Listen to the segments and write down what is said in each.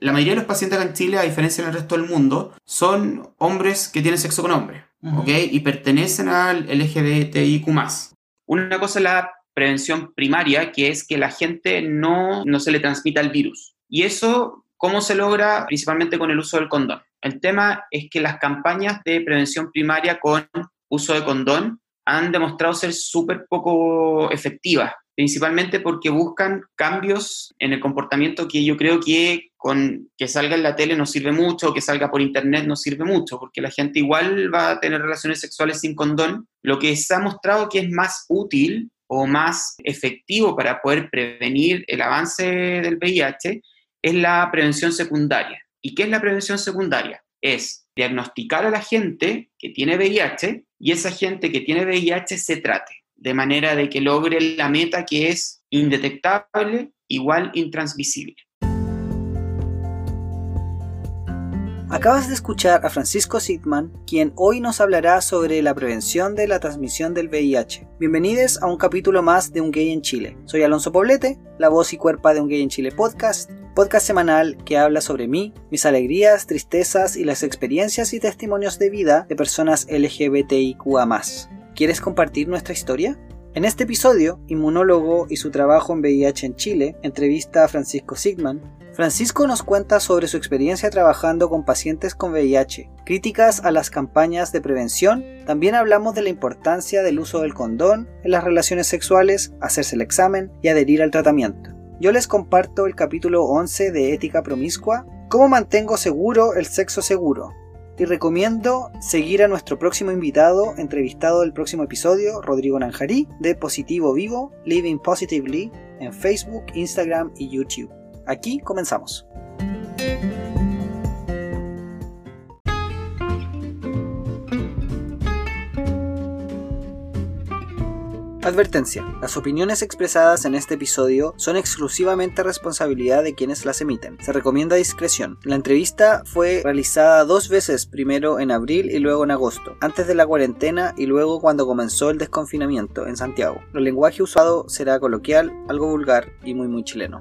La mayoría de los pacientes acá en Chile, a diferencia del resto del mundo, son hombres que tienen sexo con hombres, ¿ok? Y pertenecen al LGBTIQ+. Una cosa es la prevención primaria, que es que la gente no, no se le transmita el virus. Y eso, ¿cómo se logra? Principalmente con el uso del condón. El tema es que las campañas de prevención primaria con uso de condón han demostrado ser súper poco efectivas, principalmente porque buscan cambios en el comportamiento que yo creo que con que salga en la tele no sirve mucho, que salga por internet no sirve mucho, porque la gente igual va a tener relaciones sexuales sin condón. Lo que se ha mostrado que es más útil o más efectivo para poder prevenir el avance del VIH es la prevención secundaria. ¿Y qué es la prevención secundaria? Es diagnosticar a la gente que tiene VIH y esa gente que tiene VIH se trate, de manera de que logre la meta que es indetectable, igual intransmisible. Acabas de escuchar a Francisco Sidman, quien hoy nos hablará sobre la prevención de la transmisión del VIH. Bienvenidos a un capítulo más de Un Gay en Chile. Soy Alonso Poblete, la voz y cuerpa de Un Gay en Chile podcast, podcast semanal que habla sobre mí, mis alegrías, tristezas y las experiencias y testimonios de vida de personas LGBTIQA. ¿Quieres compartir nuestra historia? En este episodio, Inmunólogo y su trabajo en VIH en Chile, entrevista a Francisco Sigman, Francisco nos cuenta sobre su experiencia trabajando con pacientes con VIH, críticas a las campañas de prevención, también hablamos de la importancia del uso del condón en las relaciones sexuales, hacerse el examen y adherir al tratamiento. Yo les comparto el capítulo 11 de Ética Promiscua, cómo mantengo seguro el sexo seguro, y recomiendo seguir a nuestro próximo invitado, entrevistado del próximo episodio, Rodrigo Nanjarí, de Positivo Vivo, Living Positively, en Facebook, Instagram y YouTube. Aquí comenzamos. Advertencia. Las opiniones expresadas en este episodio son exclusivamente responsabilidad de quienes las emiten. Se recomienda discreción. La entrevista fue realizada dos veces, primero en abril y luego en agosto, antes de la cuarentena y luego cuando comenzó el desconfinamiento en Santiago. El lenguaje usado será coloquial, algo vulgar y muy muy chileno.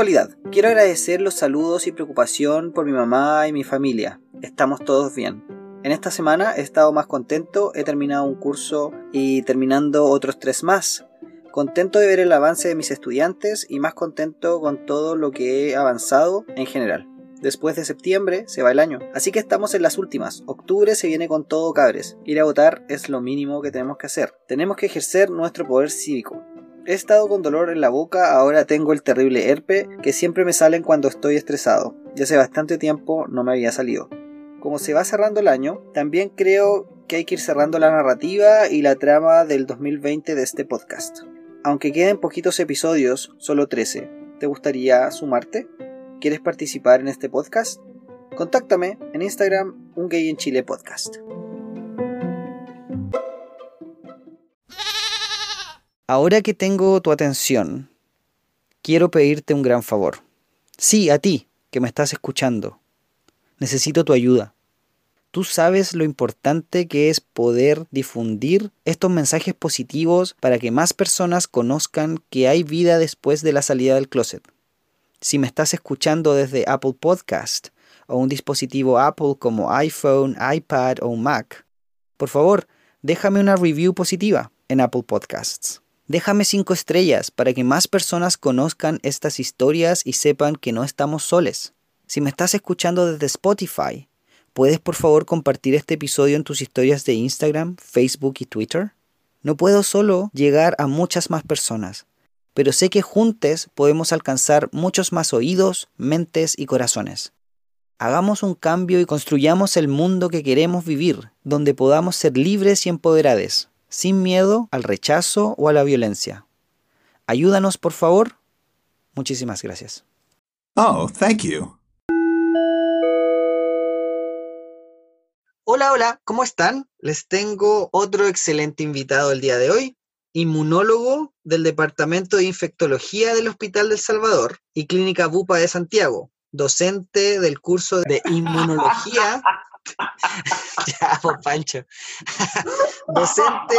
Actualidad. Quiero agradecer los saludos y preocupación por mi mamá y mi familia. Estamos todos bien. En esta semana he estado más contento, he terminado un curso y terminando otros tres más. Contento de ver el avance de mis estudiantes y más contento con todo lo que he avanzado en general. Después de septiembre se va el año. Así que estamos en las últimas. Octubre se viene con todo cabres. Ir a votar es lo mínimo que tenemos que hacer. Tenemos que ejercer nuestro poder cívico. He estado con dolor en la boca, ahora tengo el terrible herpe que siempre me salen cuando estoy estresado. Ya hace bastante tiempo no me había salido. Como se va cerrando el año, también creo que hay que ir cerrando la narrativa y la trama del 2020 de este podcast. Aunque queden poquitos episodios, solo 13, ¿te gustaría sumarte? ¿Quieres participar en este podcast? Contáctame en Instagram, un gay en Chile podcast. Ahora que tengo tu atención, quiero pedirte un gran favor. Sí, a ti, que me estás escuchando. Necesito tu ayuda. Tú sabes lo importante que es poder difundir estos mensajes positivos para que más personas conozcan que hay vida después de la salida del closet. Si me estás escuchando desde Apple Podcast o un dispositivo Apple como iPhone, iPad o Mac, por favor, déjame una review positiva en Apple Podcasts. Déjame cinco estrellas para que más personas conozcan estas historias y sepan que no estamos soles. Si me estás escuchando desde Spotify, ¿puedes por favor compartir este episodio en tus historias de Instagram, Facebook y Twitter? No puedo solo llegar a muchas más personas pero sé que juntos podemos alcanzar muchos más oídos, mentes y corazones. Hagamos un cambio y construyamos el mundo que queremos vivir, donde podamos ser libres y empoderados, sin miedo al rechazo o a la violencia. Ayúdanos, por favor. Muchísimas gracias. Oh, thank you. Hola, hola, ¿cómo están? Les tengo otro excelente invitado el día de hoy inmunólogo del Departamento de Infectología del Hospital del Salvador y Clínica Bupa de Santiago, docente del curso de Inmunología ya, pues Pancho. Docente.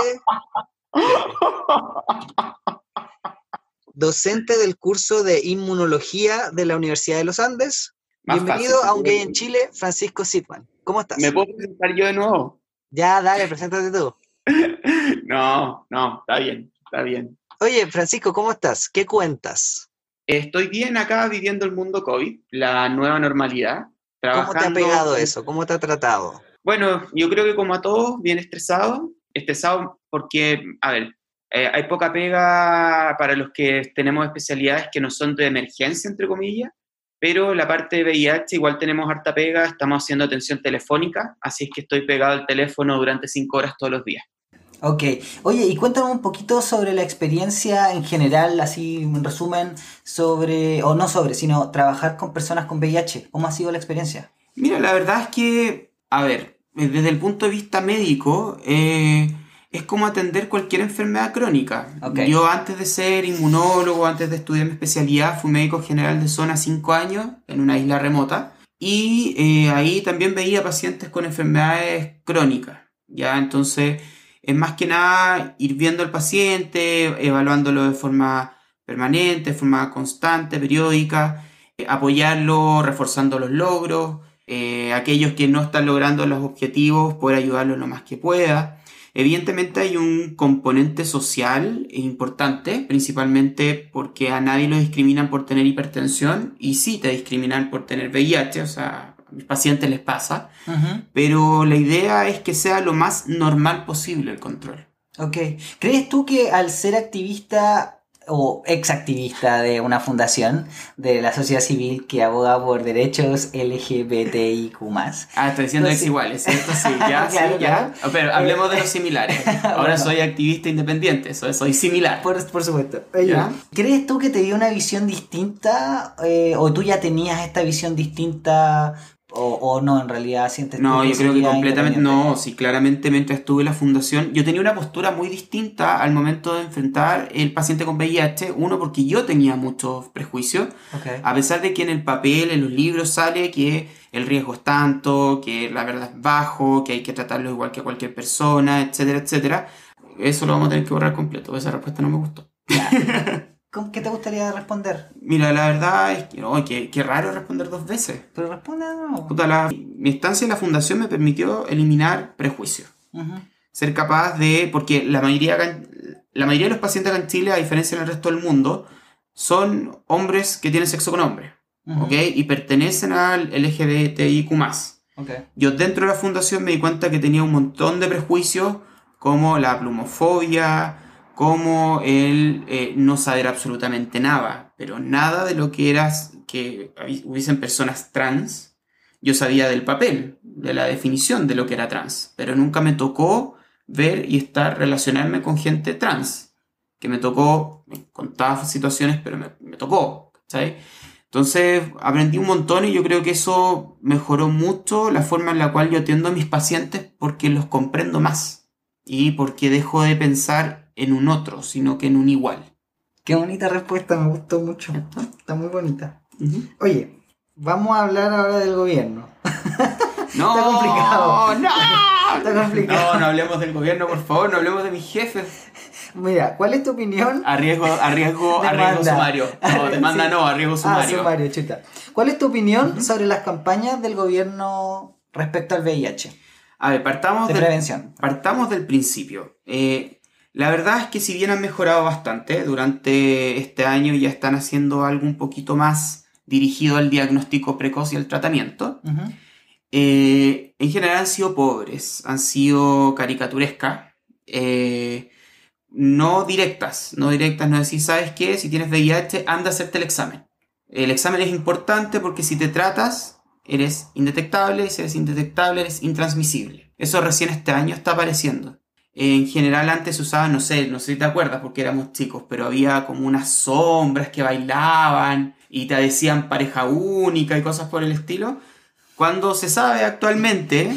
Docente del curso de inmunología de la Universidad de los Andes. Más Bienvenido fácil. a Un Gay en Chile, Francisco Sitman. ¿Cómo estás? ¿Me puedo presentar yo de nuevo? Ya, dale, preséntate tú. No, no, está bien, está bien. Oye, Francisco, ¿cómo estás? ¿Qué cuentas? Estoy bien acá viviendo el mundo COVID, la nueva normalidad. ¿Cómo te ha pegado eso? ¿Cómo te ha tratado? Bueno, yo creo que como a todos, bien estresado. Estresado porque, a ver, eh, hay poca pega para los que tenemos especialidades que no son de emergencia, entre comillas, pero la parte de VIH igual tenemos harta pega, estamos haciendo atención telefónica, así es que estoy pegado al teléfono durante cinco horas todos los días. Ok. Oye, y cuéntame un poquito sobre la experiencia en general, así en resumen, sobre, o no sobre, sino trabajar con personas con VIH. ¿Cómo ha sido la experiencia? Mira, la verdad es que, a ver, eh, desde el punto de vista médico, eh, es como atender cualquier enfermedad crónica. Yo antes de ser inmunólogo, antes de estudiar mi especialidad, fui médico general de zona 5 años en una isla remota y eh, ahí también veía pacientes con enfermedades crónicas. Ya, entonces es más que nada ir viendo al paciente, evaluándolo de forma permanente, de forma constante, periódica, eh, apoyarlo, reforzando los logros, eh, aquellos que no están logrando los objetivos, poder ayudarlos lo más que pueda. Evidentemente hay un componente social importante, principalmente porque a nadie lo discriminan por tener hipertensión y sí te discriminan por tener VIH, o sea, mis pacientes les pasa, pero la idea es que sea lo más normal posible el control. Ok. ¿Crees tú que al ser activista o exactivista de una fundación de la sociedad civil que aboga por derechos LGBTIQ+, Ah, estoy diciendo Pues ex sí. iguales, ¿cierto? Sí, ya, sí, Claro, ya. Pero hablemos de los similares. Ahora Bueno. soy activista independiente, soy, soy similar. Por, por supuesto. ¿crees tú que te dio una visión distinta eh, o tú ya tenías esta visión distinta o, o no, en realidad sientes No, yo creo que completamente no. Sí, claramente mientras estuve en la fundación, yo tenía una postura muy distinta al momento de enfrentar el paciente con VIH. Uno, porque yo tenía muchos prejuicios, Ok. a pesar de que en el papel, en los libros sale que el riesgo es tanto, que la verdad es bajo, que hay que tratarlo igual que a cualquier persona, etcétera, etcétera. Eso lo vamos a tener que borrar completo. Esa respuesta no me gustó. ¿Cómo- ¿Qué te gustaría responder? Mira, la verdad es que, oh, qué, qué raro responder dos veces. Pero nuevo. Puta, la- mi estancia en la fundación me permitió eliminar prejuicios. Ujú. Ser capaz de, porque la mayoría, la mayoría de los pacientes acá en Chile, a diferencia del resto del mundo, son hombres que tienen sexo con hombres, Ujú. ¿ok? Y pertenecen al LGBTIQ+. Ok. Yo dentro de la fundación me di cuenta que tenía un montón de prejuicios, como la plumofobia, como el eh, no saber absolutamente nada, pero nada de lo que eras que hubiesen personas trans. Yo sabía del papel, de la definición de lo que era trans, pero nunca me tocó ver y estar, relacionarme con gente trans, que me tocó, me contaba situaciones, pero me, me tocó, ¿sabes? Entonces aprendí un montón y yo creo que eso mejoró mucho la forma en la cual yo atiendo a mis pacientes porque los comprendo más y porque dejo de pensar en un otro, sino que en un igual. Qué bonita respuesta, me gustó mucho. Está muy bonita. Oye, vamos a hablar ahora del gobierno. No, Está complicado. No, Está complicado. no, no hablemos del gobierno, por favor, no hablemos de mis jefes. Mira, ¿cuál es tu opinión? A riesgo, a riesgo, a riesgo Demanda. sumario. No, demanda Sí. no, a riesgo Ah, sumario. sumario, chuta. ¿Cuál es tu opinión sobre las campañas del gobierno respecto al VIH? A ver, partamos De del, prevención. Partamos del principio. Eh, la verdad es que si bien han mejorado bastante durante este año ya están haciendo algo un poquito más dirigido al diagnóstico precoz y al tratamiento, eh, en general han sido pobres, han sido caricaturescas, eh, no directas, no directas, no decir, ¿sabes qué? Si tienes VIH, anda a hacerte el examen. El examen es importante porque si te tratas, eres indetectable, y si eres indetectable, eres intransmisible. Eso recién este año está apareciendo. En general antes se usaba, no sé, no sé si te acuerdas porque éramos chicos, pero había como unas sombras que bailaban y te decían pareja única y cosas por el estilo. Cuando se sabe actualmente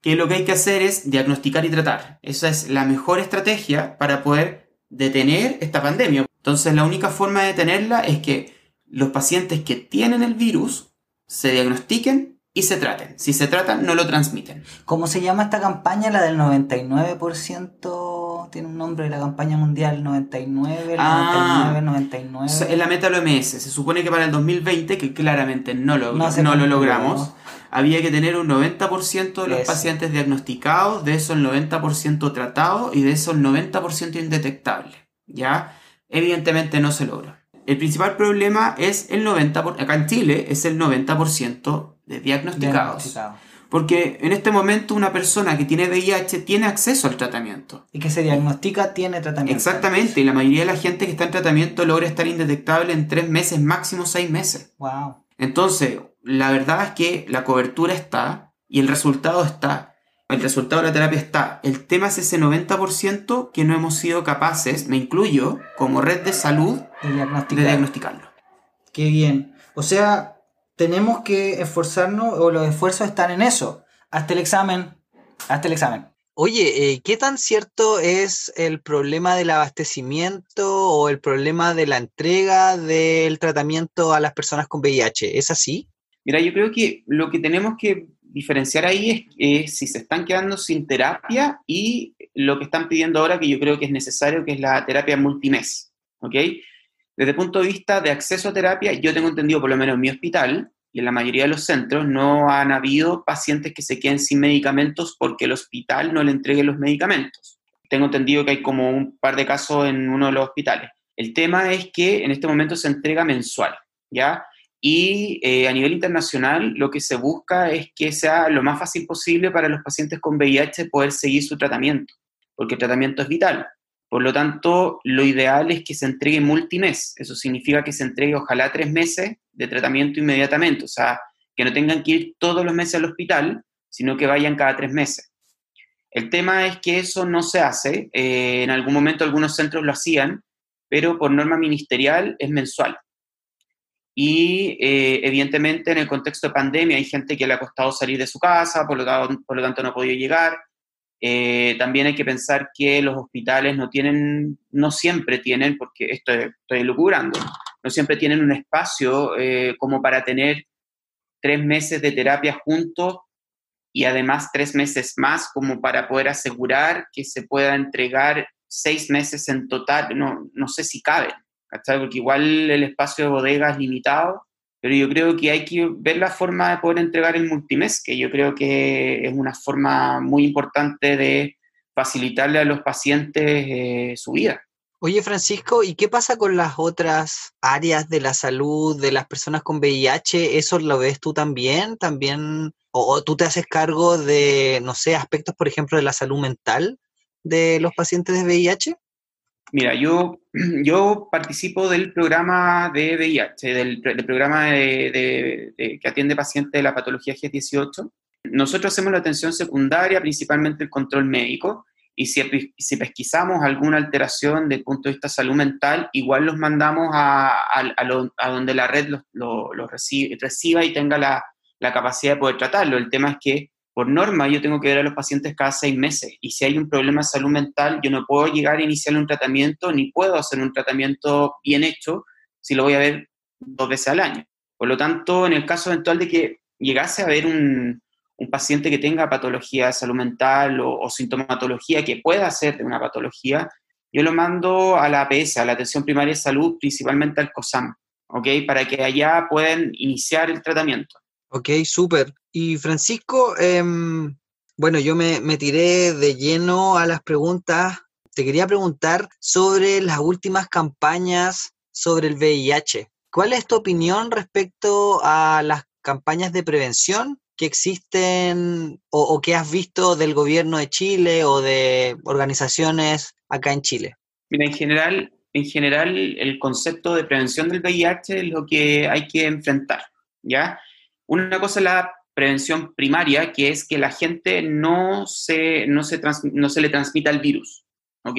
que lo que hay que hacer es diagnosticar y tratar. Esa es la mejor estrategia para poder detener esta pandemia. Entonces la única forma de detenerla es que los pacientes que tienen el virus se diagnostiquen y se traten. Si se tratan, no lo transmiten. ¿Cómo se llama esta campaña? La del 99%, tiene un nombre, la campaña mundial 99, Ah. 99, 99. Es la meta del OMS. Se supone que para el 2020, que claramente no lo, No no lo logramos, había que tener un 90% de los Eso. pacientes diagnosticados, de eso el 90% tratados y de eso el 90% indetectable. ¿Ya? Evidentemente no se logra. El principal problema es el 90%, por- acá en Chile es el 90% de diagnosticados. Diagnosticado. Porque en este momento una persona que tiene VIH tiene acceso al tratamiento. Y que se diagnostica, tiene tratamiento. Exactamente, y la mayoría de la gente que está en tratamiento logra estar indetectable en tres meses, máximo seis meses. Wow. Entonces, la verdad es que la cobertura está y el resultado está. El resultado de la terapia está. El tema es ese 90% que no hemos sido capaces, me incluyo, como red de salud, De de diagnosticar. diagnosticarlo. Qué bien. O sea, tenemos que esforzarnos, o los esfuerzos están en eso. Hasta el examen. Hasta el examen. Oye, eh, ¿qué tan cierto es el problema del abastecimiento o el problema de la entrega del tratamiento a las personas con VIH? ¿Es así? Mira, yo creo que lo que tenemos que diferenciar ahí es, es si se están quedando sin terapia y lo que están pidiendo ahora, que yo creo que es necesario, que es la terapia multimés. ¿Ok? Desde el punto de vista de acceso a terapia, yo tengo entendido, por lo menos en mi hospital y en la mayoría de los centros, no han habido pacientes que se queden sin medicamentos porque el hospital no le entregue los medicamentos. Tengo entendido que hay como un par de casos en uno de los hospitales. El tema es que en este momento se entrega mensual, ¿ya? Y eh, a nivel internacional lo que se busca es que sea lo más fácil posible para los pacientes con VIH poder seguir su tratamiento, porque el tratamiento es vital. Por lo tanto, lo ideal es que se entregue multimés. Eso significa que se entregue ojalá tres meses de tratamiento inmediatamente, o sea, que no tengan que ir todos los meses al hospital, sino que vayan cada tres meses. El tema es que eso no se hace. eh, en algún momento algunos centros lo hacían, pero por norma ministerial es mensual. Y eh, evidentemente en el contexto de pandemia hay gente que le ha costado salir de su casa, por lo, por lo tanto no ha podido llegar. Eh, también hay que pensar que los hospitales no tienen, no siempre tienen, porque esto estoy lucubrando, no siempre tienen un espacio eh, como para tener tres meses de terapia juntos y además tres meses más como para poder asegurar que se pueda entregar seis meses en total. No, no sé si caben. ¿cachai? Porque igual el espacio de bodega es limitado, pero yo creo que hay que ver la forma de poder entregar el multimés, que yo creo que es una forma muy importante de facilitarle a los pacientes eh, su vida. Oye, Francisco, ¿y qué pasa con las otras áreas de la salud de las personas con VIH? ¿Eso lo ves tú también? ¿También? ¿O, o tú te haces cargo de, no sé, aspectos, por ejemplo, de la salud mental de los pacientes de VIH? Mira, yo, yo participo del programa de VIH, del, del programa de, de, de, que atiende pacientes de la patología G18. Nosotros hacemos la atención secundaria, principalmente el control médico, y si, si pesquisamos alguna alteración desde el punto de vista de salud mental, igual los mandamos a, a, a, lo, a donde la red los lo, lo recibe, reciba y tenga la, la capacidad de poder tratarlo. El tema es que por norma yo tengo que ver a los pacientes cada seis meses y si hay un problema de salud mental yo no puedo llegar a iniciar un tratamiento ni puedo hacer un tratamiento bien hecho si lo voy a ver dos veces al año. Por lo tanto, en el caso eventual de que llegase a haber un, un paciente que tenga patología de salud mental o, sintomatología que pueda ser de una patología, yo lo mando a la APS, a la Atención Primaria de Salud, principalmente al COSAM, ¿ok? Para que allá puedan iniciar el tratamiento. Ok, súper. Y Francisco, eh, bueno, yo me, me, tiré de lleno a las preguntas. Te quería preguntar sobre las últimas campañas sobre el VIH. ¿Cuál es tu opinión respecto a las campañas de prevención que existen o, o que has visto del gobierno de Chile o de organizaciones acá en Chile? Mira, en general, en general el concepto de prevención del VIH es lo que hay que enfrentar, ¿ya? Una cosa es la prevención primaria, que es que la gente no se, no se, le transmita el virus, ¿ok?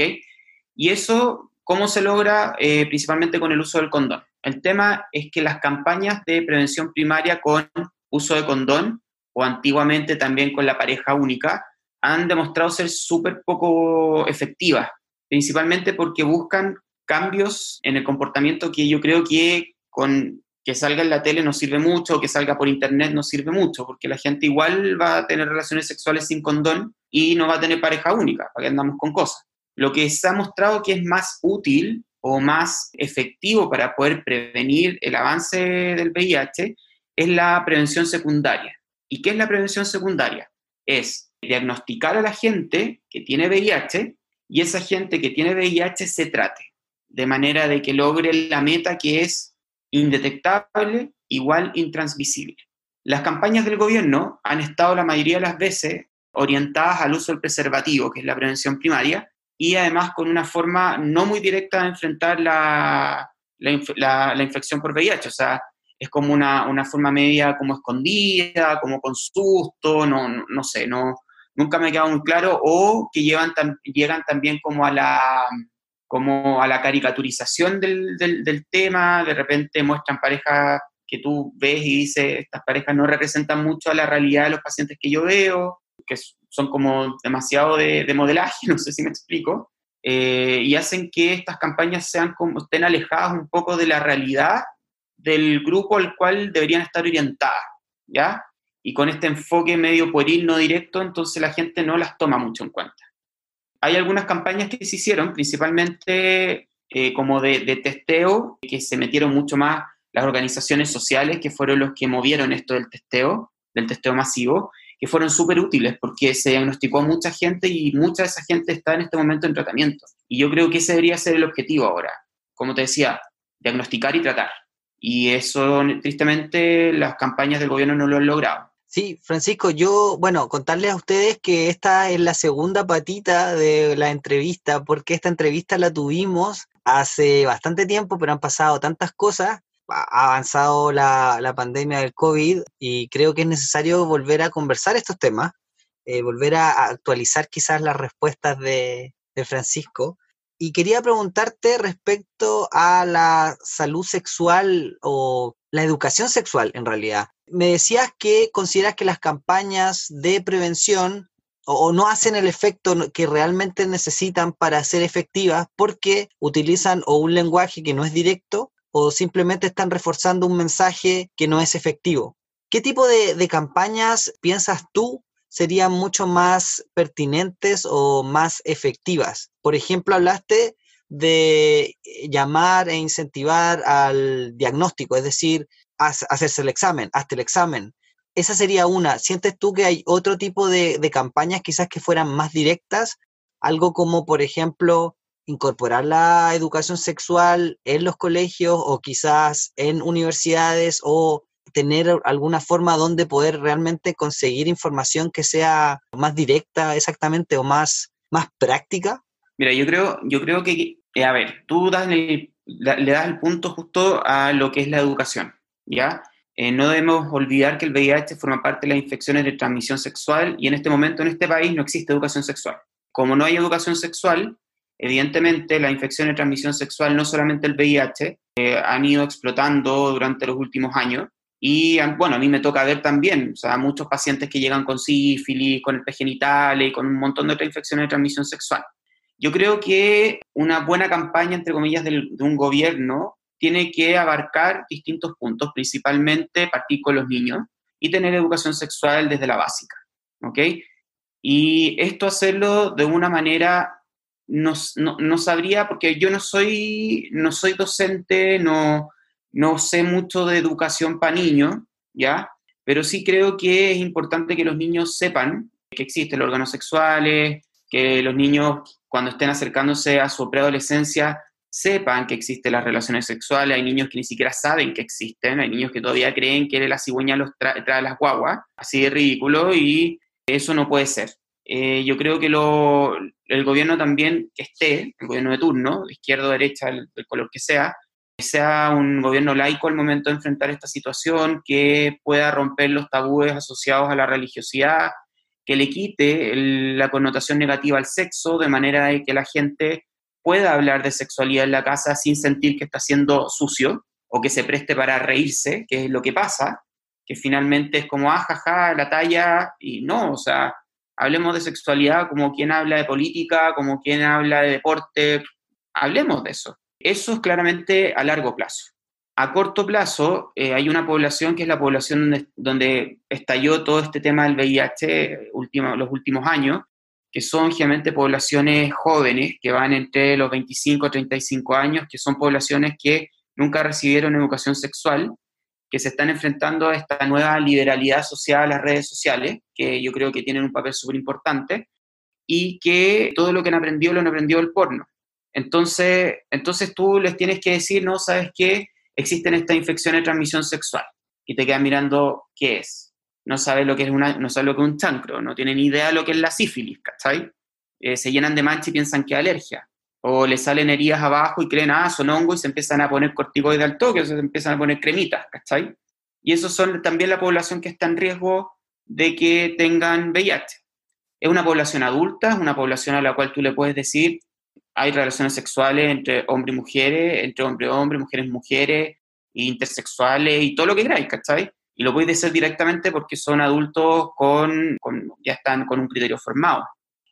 Y eso, ¿cómo se logra? Eh, principalmente con el uso del condón. El tema es que las campañas de prevención primaria con uso de condón, o antiguamente también con la pareja única, han demostrado ser súper poco efectivas, principalmente porque buscan cambios en el comportamiento que yo creo que con que salga en la tele no sirve mucho, que salga por internet no sirve mucho, porque la gente igual va a tener relaciones sexuales sin condón y no va a tener pareja única, para que andamos con cosas. Lo que se ha mostrado que es más útil o más efectivo para poder prevenir el avance del VIH es la prevención secundaria. ¿Y qué es la prevención secundaria? Es diagnosticar a la gente que tiene VIH y esa gente que tiene VIH se trate, de manera de que logre la meta que es indetectable igual intransmisible. Las campañas del gobierno han estado la mayoría de las veces orientadas al uso del preservativo, que es la prevención primaria, y además con una forma no muy directa de enfrentar la, la, infección por VIH. O sea, es como una, una, forma media como escondida, como con susto, no, no, sé, no, nunca me ha quedado muy claro, o que llevan llegan también como a la, como a la caricaturización del, del, tema, de repente muestran parejas que tú ves y dices, estas parejas no representan mucho a la realidad de los pacientes que yo veo, que son como demasiado de, de modelaje, no sé si me explico, eh, y hacen que estas campañas sean como, estén alejadas un poco de la realidad del grupo al cual deberían estar orientadas, ¿ya? Y con este enfoque medio pueril, no directo, entonces la gente no las toma mucho en cuenta hay algunas campañas que se hicieron, principalmente eh, como de, testeo, que se metieron mucho más las organizaciones sociales, que fueron los que movieron esto del testeo, del testeo masivo, que fueron súper útiles porque se diagnosticó a mucha gente y mucha de esa gente está en este momento en tratamiento. Y yo creo que ese debería ser el objetivo ahora. Como te decía, diagnosticar y tratar. Y eso, tristemente, las campañas del gobierno no lo han logrado. Sí, Francisco, yo, bueno, contarles a ustedes que esta es la segunda patita de la entrevista, porque esta entrevista la tuvimos hace bastante tiempo, pero han pasado tantas cosas, ha avanzado la, pandemia del COVID y creo que es necesario volver a conversar estos temas, eh, volver a actualizar quizás las respuestas de, de Francisco. Y quería preguntarte respecto a la salud sexual o la educación sexual en realidad me decías que consideras que las campañas de prevención o, no hacen el efecto que realmente necesitan para ser efectivas porque utilizan o un lenguaje que no es directo o simplemente están reforzando un mensaje que no es efectivo. ¿Qué tipo de, de campañas piensas tú serían mucho más pertinentes o más efectivas? Por ejemplo, hablaste de llamar e incentivar al diagnóstico, es decir, hacerse el examen, hazte el examen. Esa sería una. ¿Sientes tú que hay otro tipo de, campañas quizás que fueran más directas? Algo como, por ejemplo, incorporar la educación sexual en los colegios o quizás en universidades o tener alguna forma donde poder realmente conseguir información que sea más directa exactamente o más, más práctica? Mira, yo creo, yo creo que, eh, a ver, tú le das el punto justo a lo que es la educación. ¿ya? Eh, no debemos olvidar que el VIH forma parte de las infecciones de transmisión sexual y en este momento en este país no existe educación sexual. Como no hay educación sexual, evidentemente la infección de transmisión sexual, no solamente el VIH, eh, han ido explotando durante los últimos años. Y bueno, a mí me toca ver también, o sea, muchos pacientes que llegan con sífilis, con el genital y con un montón de otras infecciones de transmisión sexual. Yo creo que una buena campaña, entre comillas, de un gobierno tiene que abarcar distintos puntos, principalmente partir con los niños y tener educación sexual desde la básica, ¿ok? Y esto hacerlo de una manera, no, no, sabría, porque yo no soy, no soy docente, no, no sé mucho de educación para niños, ¿ya? Pero sí creo que es importante que los niños sepan que existen los órganos sexuales, que los niños cuando estén acercándose a su preadolescencia sepan que existen las relaciones sexuales, hay niños que ni siquiera saben que existen, hay niños que todavía creen que la cigüeña los trae, las guaguas, así de ridículo, y eso no puede ser. Eh, yo creo que lo, el gobierno también que esté, el gobierno de turno, izquierda o derecha, el, color que sea, sea un gobierno laico al momento de enfrentar esta situación, que pueda romper los tabúes asociados a la religiosidad, que le quite la connotación negativa al sexo, de manera de que la gente pueda hablar de sexualidad en la casa sin sentir que está siendo sucio o que se preste para reírse, que es lo que pasa, que finalmente es como, ah, jaja, la talla, y no, o sea, hablemos de sexualidad como quien habla de política, como quien habla de deporte, hablemos de eso. Eso es claramente a largo plazo. a corto plazo eh, hay una población que es la población donde, estalló todo este tema del VIH último, los últimos años, que son generalmente poblaciones jóvenes que van entre los 25 a 35 años, que son poblaciones que nunca recibieron educación sexual, que se están enfrentando a esta nueva liberalidad social, a las redes sociales, que yo creo que tienen un papel súper importante, y que todo lo que han aprendido lo han aprendido del porno. Entonces, entonces tú les tienes que decir, no, ¿sabes qué? Existen estas infecciones de transmisión sexual. Y te quedan mirando qué es. No sabes lo que es, una, no sabe lo que es un chancro, no tienen idea de lo que es la sífilis, ¿cachai? Eh, se llenan de mancha y piensan que es alergia. O le salen heridas abajo y creen, ah, son hongos y se empiezan a poner corticoides al toque, o se empiezan a poner cremitas, ¿cachai? Y esos son también la población que está en riesgo de que tengan VIH. Es una población adulta, es una población a la cual tú le puedes decir, hay relaciones sexuales entre hombres y mujeres, entre hombre y hombre, mujeres y mujeres, intersexuales y todo lo que queráis, ¿cachai? Y lo puedes decir directamente porque son adultos con, ya están con un criterio formado.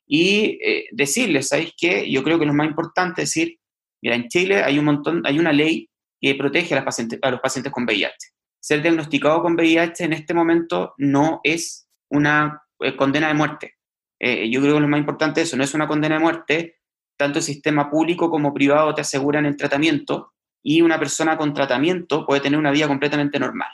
Y eh, decirles, ¿sabéis qué? Yo creo que lo más importante es decir, mira, en Chile hay un montón, hay una ley que protege a, las pacientes, a los pacientes con VIH. Ser diagnosticado con VIH en este momento no es una eh, condena de muerte. Eh, yo creo que lo más importante es eso, no es una condena de muerte, tanto el sistema público como privado te aseguran el tratamiento y una persona con tratamiento puede tener una vida completamente normal.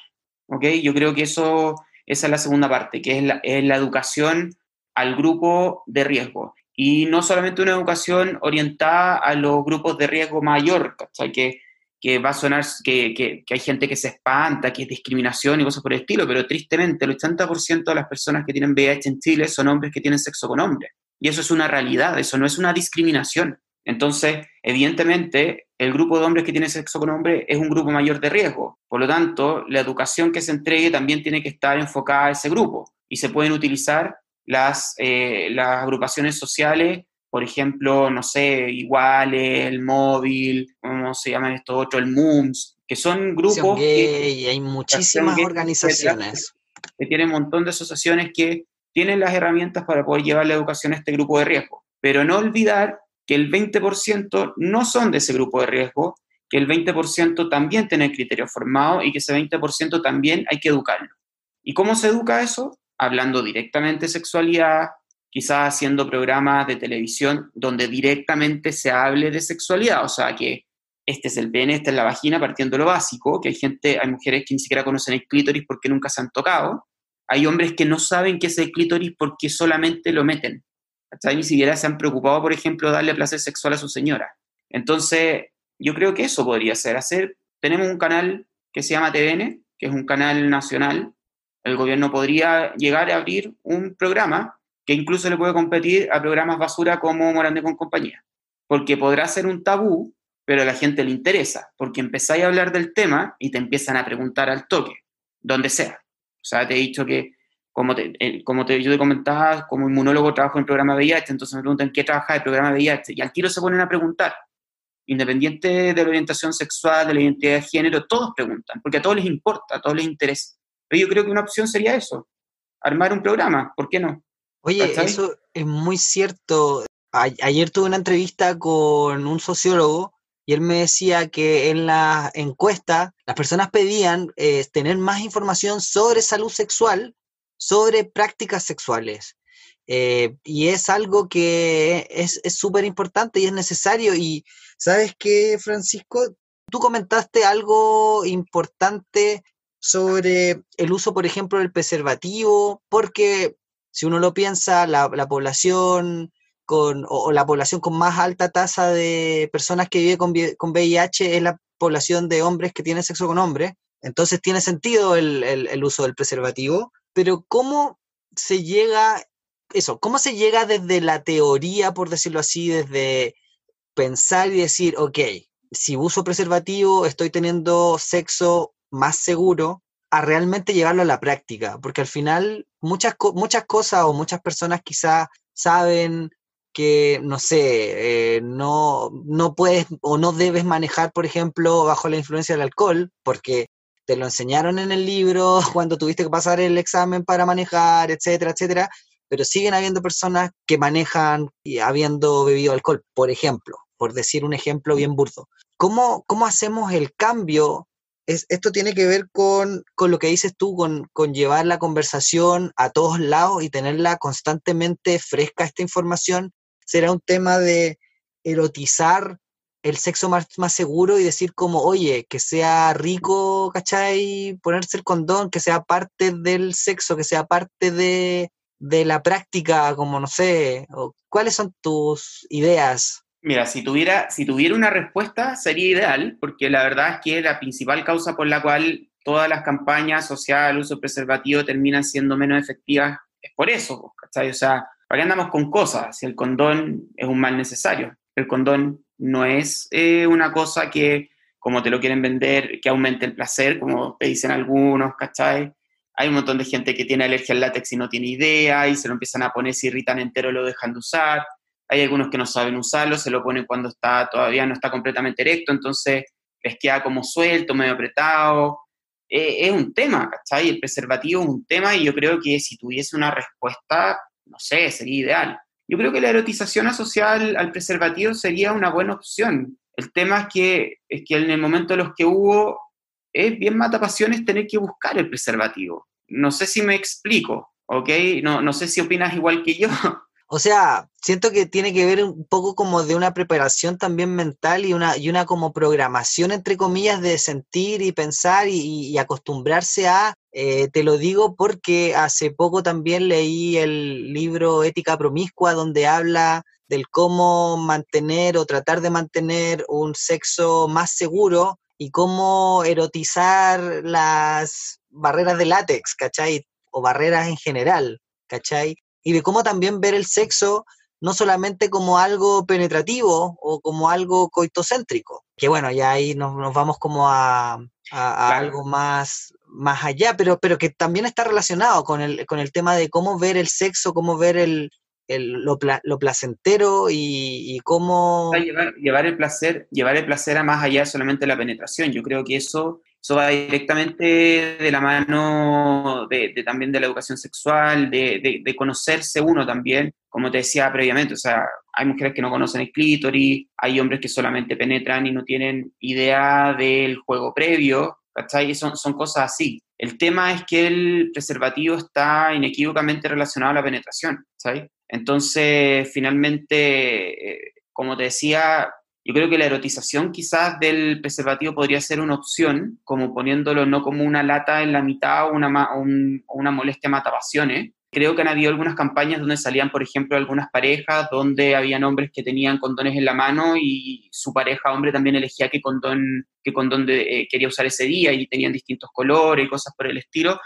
¿ok? Yo creo que eso, esa es la segunda parte, que es la, educación al grupo de riesgo. Y no solamente una educación orientada a los grupos de riesgo mayor, que, que va a sonar que, que, que, hay gente que se espanta, que es discriminación y cosas por el estilo, pero tristemente el 80% de las personas que tienen VIH en Chile son hombres que tienen sexo con hombres. Y eso es una realidad, eso no es una discriminación. Entonces, evidentemente, el grupo de hombres que tiene sexo con hombres es un grupo mayor de riesgo. Por lo tanto, la educación que se entregue también tiene que estar enfocada a ese grupo. Y se pueden utilizar las, eh, las agrupaciones sociales, por ejemplo, no sé, Iguales, el Móvil, ¿cómo se llaman estos otros? El MUMS, que son grupos... Gay, que, hay muchísimas organizaciones. Que tienen un montón de asociaciones que tienen las herramientas para poder llevar la educación a este grupo de riesgo. Pero no olvidar que el 20% no son de ese grupo de riesgo, que el 20% también tiene criterio formado y que ese 20% también hay que educarlo. ¿Y cómo se educa eso? Hablando directamente de sexualidad, quizás haciendo programas de televisión donde directamente se hable de sexualidad, o sea que este es el pene, esta es la vagina, partiendo de lo básico, que hay gente, hay mujeres que ni siquiera conocen el clítoris porque nunca se han tocado, hay hombres que no saben qué es el clítoris porque solamente lo meten. ¿cachai? Ni siquiera se han preocupado, por ejemplo, darle placer sexual a su señora. Entonces, yo creo que eso podría ser. Hacer, tenemos un canal que se llama TVN, que es un canal nacional. El gobierno podría llegar a abrir un programa que incluso le puede competir a programas basura como Morande con compañía. Porque podrá ser un tabú, pero a la gente le interesa, porque empezáis a hablar del tema y te empiezan a preguntar al toque, donde sea. O sea, te he dicho que, como, te, eh, como te, yo te comentaba, como inmunólogo trabajo en programa VIH, entonces me preguntan qué trabaja el programa VIH, y al tiro se ponen a preguntar. Independiente de la orientación sexual, de la identidad de género, todos preguntan, porque a todos les importa, a todos les interesa. Pero yo creo que una opción sería eso, armar un programa, ¿por qué no? Oye, eso es muy cierto. ayer tuve una entrevista con un sociólogo y él me decía que en la encuesta las personas pedían eh, tener más información sobre salud sexual, sobre prácticas sexuales. Eh, y es algo que es súper importante y es necesario. Y sabes qué, Francisco, tú comentaste algo importante sobre el uso, por ejemplo, del preservativo, porque si uno lo piensa, la población con, o, la población con más alta tasa de personas que vive con, con VIH es la población de hombres que tienen sexo con hombres. Entonces tiene sentido el, el, uso del preservativo, pero ¿cómo se llega, eso, cómo se llega desde la teoría, por decirlo así, desde pensar y decir, ok, si uso preservativo estoy teniendo sexo más seguro, a realmente llevarlo a la práctica, porque al final muchas, muchas cosas o muchas personas quizás saben que, no sé, eh, no, no puedes o no debes manejar, por ejemplo, bajo la influencia del alcohol, porque te lo enseñaron en el libro cuando tuviste que pasar el examen para manejar, etcétera, etcétera, pero siguen habiendo personas que manejan y habiendo bebido alcohol, por ejemplo, por decir un ejemplo bien burdo. ¿Cómo, cómo hacemos el cambio es, esto tiene que ver con, con lo que dices tú, con, con, llevar la conversación a todos lados y tenerla constantemente fresca esta información. Será un tema de erotizar el sexo más, más seguro y decir como, oye, que sea rico, ¿cachai? Ponerse el condón, que sea parte del sexo, que sea parte de, de la práctica, como no sé, ¿cuáles son tus ideas? Mira, si tuviera, si tuviera una respuesta sería ideal, porque la verdad es que la principal causa por la cual todas las campañas asociadas al uso preservativo terminan siendo menos efectivas es por eso, ¿cachai? O sea, ¿para qué andamos con cosas si el condón es un mal necesario? El condón no es eh, una cosa que, como te lo quieren vender, que aumente el placer, como te dicen algunos, ¿cachai? Hay un montón de gente que tiene alergia al látex y no tiene idea y se lo empiezan a poner, se irritan entero, lo dejan de usar. Hay algunos que no saben usarlo, se lo ponen cuando está todavía no está completamente erecto, entonces les queda como suelto, medio apretado. Eh, es un tema, ¿cachai? El preservativo es un tema y yo creo que si tuviese una respuesta, no sé, sería ideal. Yo creo que la erotización asociada al, preservativo sería una buena opción. El tema es que, es que en el momento de los que hubo, es bien mata pasiones tener que buscar el preservativo. No sé si me explico, ¿ok? No, no sé si opinas igual que yo. O sea, siento que tiene que ver un poco como de una preparación también mental y una, y una como programación, entre comillas, de sentir y pensar y, acostumbrarse a, eh, te lo digo porque hace poco también leí el libro Ética Promiscua, donde habla del cómo mantener o tratar de mantener un sexo más seguro y cómo erotizar las barreras de látex, ¿cachai? O barreras en general, ¿cachai? Y de cómo también ver el sexo no solamente como algo penetrativo o como algo coitocéntrico, que bueno, ya ahí nos, vamos como a, algo más, más allá, pero, pero que también está relacionado con el, con el tema de cómo ver el sexo, cómo ver el, lo, lo, placentero y, cómo... Llevar, llevar, el placer, llevar el placer a más allá de solamente la penetración. Yo creo que eso eso va directamente de la mano de, también de la educación sexual, de, conocerse uno también, como te decía previamente, o sea, hay mujeres que no conocen el clítoris, hay hombres que solamente penetran y no tienen idea del juego previo, ¿cachai? Son, son cosas así. El tema es que el preservativo está inequívocamente relacionado a la penetración, ¿sabes? Entonces, finalmente, eh, como te decía, yo creo que la erotización quizás del preservativo podría ser una opción, como poniéndolo no como una lata en la mitad o una, una molestia matapasiones. Creo que han habido algunas campañas donde salían, por ejemplo, algunas parejas donde habían hombres que tenían condones en la mano y su pareja hombre también elegía qué condón, qué condón eh, quería usar ese día y tenían distintos colores y cosas por el estilo.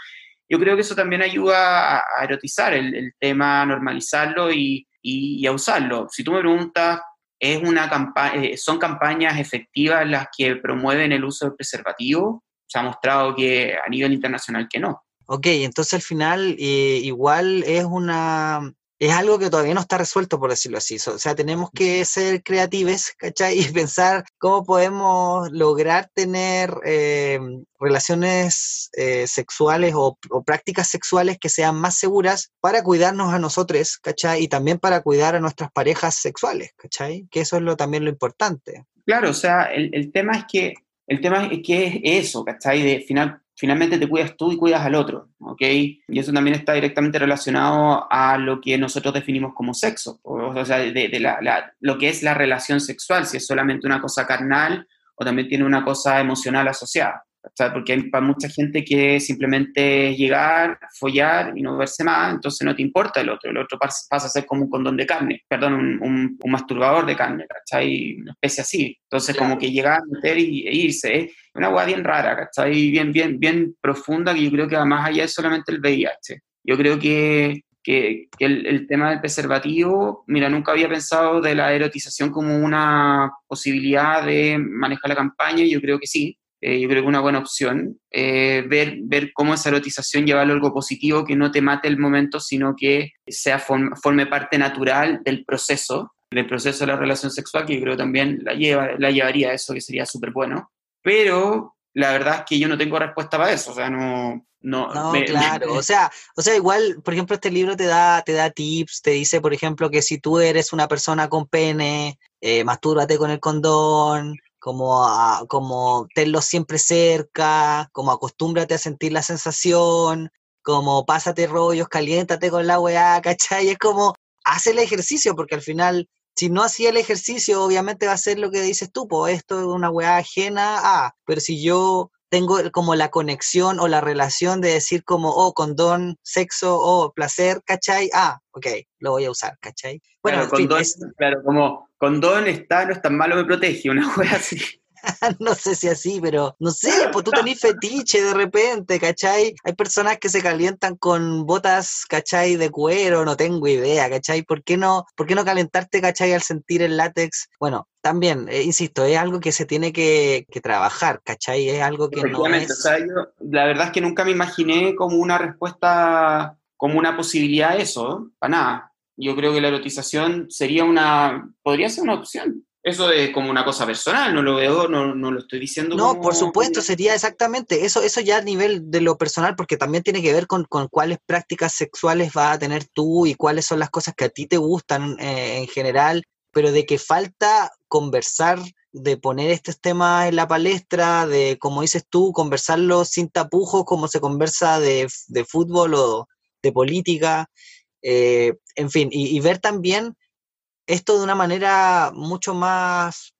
Yo creo que eso también ayuda a, erotizar el, tema, a normalizarlo y, y, a usarlo. Si tú me preguntas es una campaña, eh, son campañas efectivas las que promueven el uso del preservativo. Se ha mostrado que a nivel internacional que no. Ok, entonces al final eh, igual es una, es algo que todavía no está resuelto, por decirlo así. O sea, tenemos que ser creativos, ¿cachai? Y pensar cómo podemos lograr tener eh, relaciones eh, sexuales o, prácticas sexuales que sean más seguras para cuidarnos a nosotros, ¿cachai? Y también para cuidar a nuestras parejas sexuales, ¿cachai? Que eso es lo, también lo importante. Claro, o sea, el, el tema es que el tema es que es eso, ¿cachai? De final, finalmente te cuidas tú y cuidas al otro, ¿ok? Y eso también está directamente relacionado a lo que nosotros definimos como sexo, o, sea, de, la, lo que es la relación sexual, si es solamente una cosa carnal o también tiene una cosa emocional asociada. Porque hay para mucha gente que simplemente llegar, follar y no verse más, entonces no te importa el otro. El otro pasa a ser como un condón de carne, perdón, un, un, masturbador de carne, ¿cachai? Una especie así. Entonces, como que llegar, meter y, e irse. Es una hueá bien rara, ¿cachai? Bien, bien, bien profunda que yo creo que va más allá de solamente el VIH. Yo creo que, que, que el, el, tema del preservativo, mira, nunca había pensado de la erotización como una posibilidad de manejar la campaña, yo creo que sí, eh, yo creo que una buena opción, eh, ver, ver cómo esa erotización lleva a algo positivo que no te mate el momento, sino que sea forme parte natural del proceso, del proceso de la relación sexual, que yo creo también la, lleva, la llevaría a eso, que sería súper bueno. Pero la verdad es que yo no tengo respuesta para eso, o sea, no... No, no claro, o sea, o sea, igual, por ejemplo, este libro te da, te da tips, te dice, por ejemplo, que si tú eres una persona con pene, eh, mastúrbate con el condón, como, a- como tenlo siempre cerca, como acostúmbrate a sentir la sensación, como pásate rollos, caliéntate con la weá, ¿cachai? Es como, haz el ejercicio, porque al final, si no hacía el ejercicio, obviamente va a ser lo que dices tú, pues esto es una weá ajena a, pero si yo tengo como la conexión o la relación de decir como, oh, condón, sexo, oh, placer, ¿cachai? Ah, ok, lo voy a usar, ¿cachai? Bueno, claro, condón, es- claro, como condón está, no es tan malo, me protege, una wea así. no sé si así, pero no sé, pues tú tenés fetiche de repente, ¿cachai? Hay personas que se calientan con botas, ¿cachai? De cuero, no tengo idea, ¿cachai? ¿Por qué no, por qué no calentarte, ¿cachai? Al sentir el látex. Bueno, también, eh, insisto, es algo que se tiene que, que trabajar, ¿cachai? Es algo que no es... o sea, yo la verdad es que nunca me imaginé como una respuesta, como una posibilidad de eso, para nada. Yo creo que la erotización sería una, podría ser una opción. Eso es como una cosa personal, no lo veo, no, no lo estoy diciendo No, como- por supuesto, sería exactamente eso, eso ya a nivel de lo personal, porque también tiene que ver con, con cuáles prácticas sexuales vas a tener tú y cuáles son las cosas que a ti te gustan eh, en general, pero de que falta conversar, de poner estos temas en la palestra, de, como dices tú, conversarlo sin tapujos, como se conversa de, de fútbol o de política, eh, en fin, y, ver también esto de una manera mucho más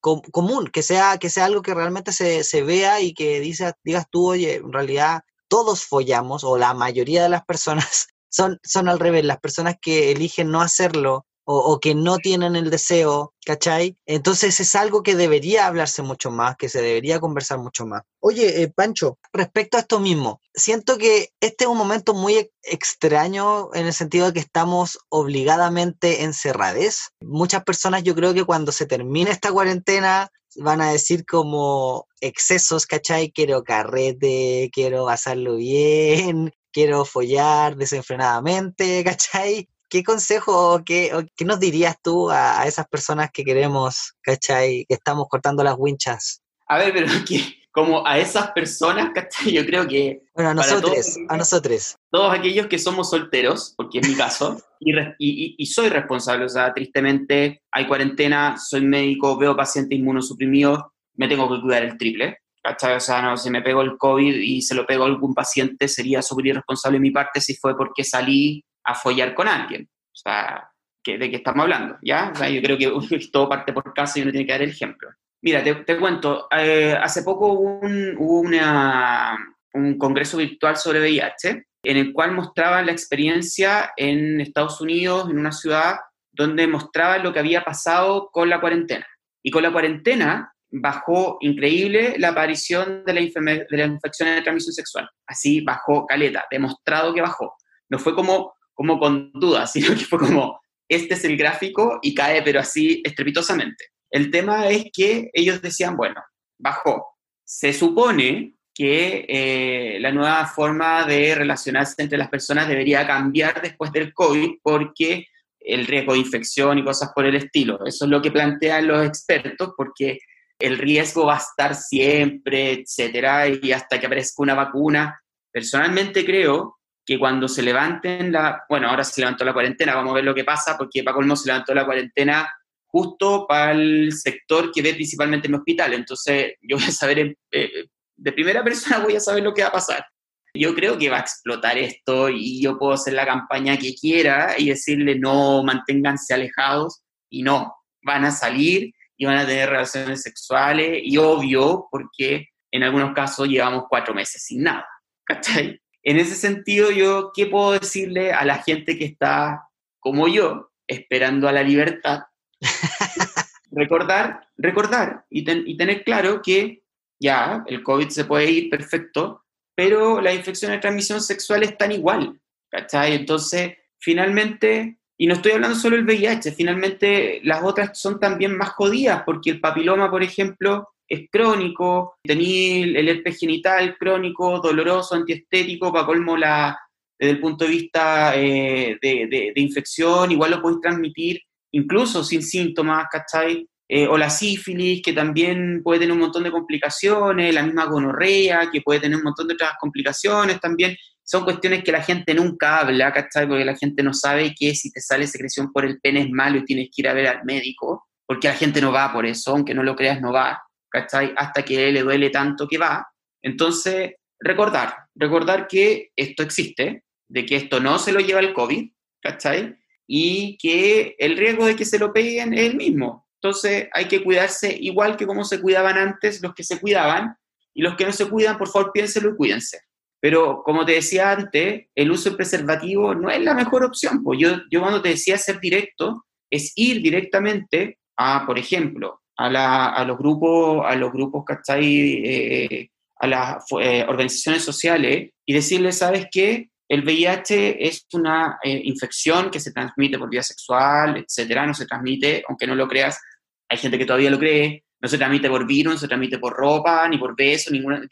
com- común, que sea, que sea algo que realmente se, se vea y que digas tú, oye, en realidad todos follamos, o la mayoría de las personas son, son al revés, las personas que eligen no hacerlo o, o que no tienen el deseo, ¿cachai? Entonces es algo que debería hablarse mucho más, que se debería conversar mucho más. Oye, eh, Pancho, respecto a esto mismo, siento que este es un momento muy ex- extraño en el sentido de que estamos obligadamente encerrades. Muchas personas yo creo que cuando se termine esta cuarentena van a decir como excesos, ¿cachai? Quiero carrete, quiero pasarlo bien, quiero follar desenfrenadamente, ¿cachai? ¿Qué consejo o qué, o qué nos dirías tú a, a esas personas que queremos, ¿cachai? Que estamos cortando las winchas. A ver, pero que como a esas personas, ¿cachai? Yo creo que Bueno, a todos nosotros, a nosotros. todos aquellos que somos solteros, porque es mi caso, y- y- y soy responsable, o sea, tristemente hay cuarentena, soy médico, veo pacientes inmunosuprimidos, me tengo que cuidar el triple, ¿cachai? O sea, no, si me pego el COVID y se lo pego a algún paciente, sería súper irresponsable de mi parte si fue porque salí a follar con alguien. O sea, ¿qué- ¿de qué estamos hablando? ¿Ya? O sea, yo creo que todo parte por casa y uno tiene que dar el ejemplo. Mira, te, te cuento, eh, hace poco hubo, un, hubo una, un congreso virtual sobre VIH en el cual mostraban la experiencia en Estados Unidos, en una ciudad, donde mostraban lo que había pasado con la cuarentena. Y con la cuarentena bajó increíble la aparición de la, de la infección de transmisión sexual. Así bajó caleta, demostrado que bajó. No fue como, como con dudas, sino que fue como, este es el gráfico y cae, pero así estrepitosamente. El tema es que ellos decían, bueno, bajó. Se supone que eh, la nueva forma de relacionarse entre las personas debería cambiar después del COVID porque el riesgo de infección y cosas por el estilo. Eso es lo que plantean los expertos porque el riesgo va a estar siempre, etcétera, y hasta que aparezca una vacuna. Personalmente creo que cuando se levanten la, bueno, ahora se levantó la cuarentena, vamos a ver lo que pasa, porque para colmo se levantó la cuarentena justo para el sector que ve principalmente en mi hospital. Entonces, yo voy a saber, eh, de primera persona voy a saber lo que va a pasar. Yo creo que va a explotar esto y yo puedo hacer la campaña que quiera y decirle no, manténganse alejados y no, van a salir y van a tener relaciones sexuales y obvio porque en algunos casos llevamos cuatro meses sin nada, ¿cachai? En ese sentido, yo, ¿qué puedo decirle a la gente que está como yo, esperando a la libertad? recordar, recordar y, ten- y tener claro que ya, el COVID se puede ir perfecto, pero las infecciones de transmisión sexual están igual, ¿cachai? Entonces, finalmente, y no estoy hablando solo del VIH, finalmente las otras son también más jodidas, porque el papiloma, por ejemplo, es crónico, tenía el herpes genital crónico, doloroso, antiestético, para colmo la, desde el punto de vista eh, de, de- infección, igual lo podéis transmitir incluso sin síntomas, ¿cachai? Eh, o la sífilis, que también puede tener un montón de complicaciones, la misma gonorrea, que puede tener un montón de otras complicaciones también. Son cuestiones que la gente nunca habla, ¿cachai? Porque la gente no sabe que si te sale secreción por el pene es malo y tienes que ir a ver al médico. porque la gente no va por eso, aunque no lo creas, no va, Hasta que le duele tanto que va. Entonces, recordar, recordar que esto existe, de que esto no se lo lleva el COVID, ¿cachai? Y que el riesgo de que se lo peguen es el mismo. Entonces, hay que cuidarse igual que como se cuidaban antes los que se cuidaban, y los que no se cuidan, por favor, piénselo y cuídense. Pero como te decía antes, el uso del preservativo no es la mejor opción. Pues yo, yo cuando te decía ser directo, es ir directamente a, por ejemplo, a, la, a los grupos, a los grupos, ¿cachai? Eh, a las eh, organizaciones sociales y decirles, ¿sabes qué? El VIH es una eh, infección que se transmite por vía sexual, etcétera, no se transmite, aunque no lo creas, hay gente que todavía lo cree, no se transmite por virus, no se transmite por ropa, ni por beso, ninguna,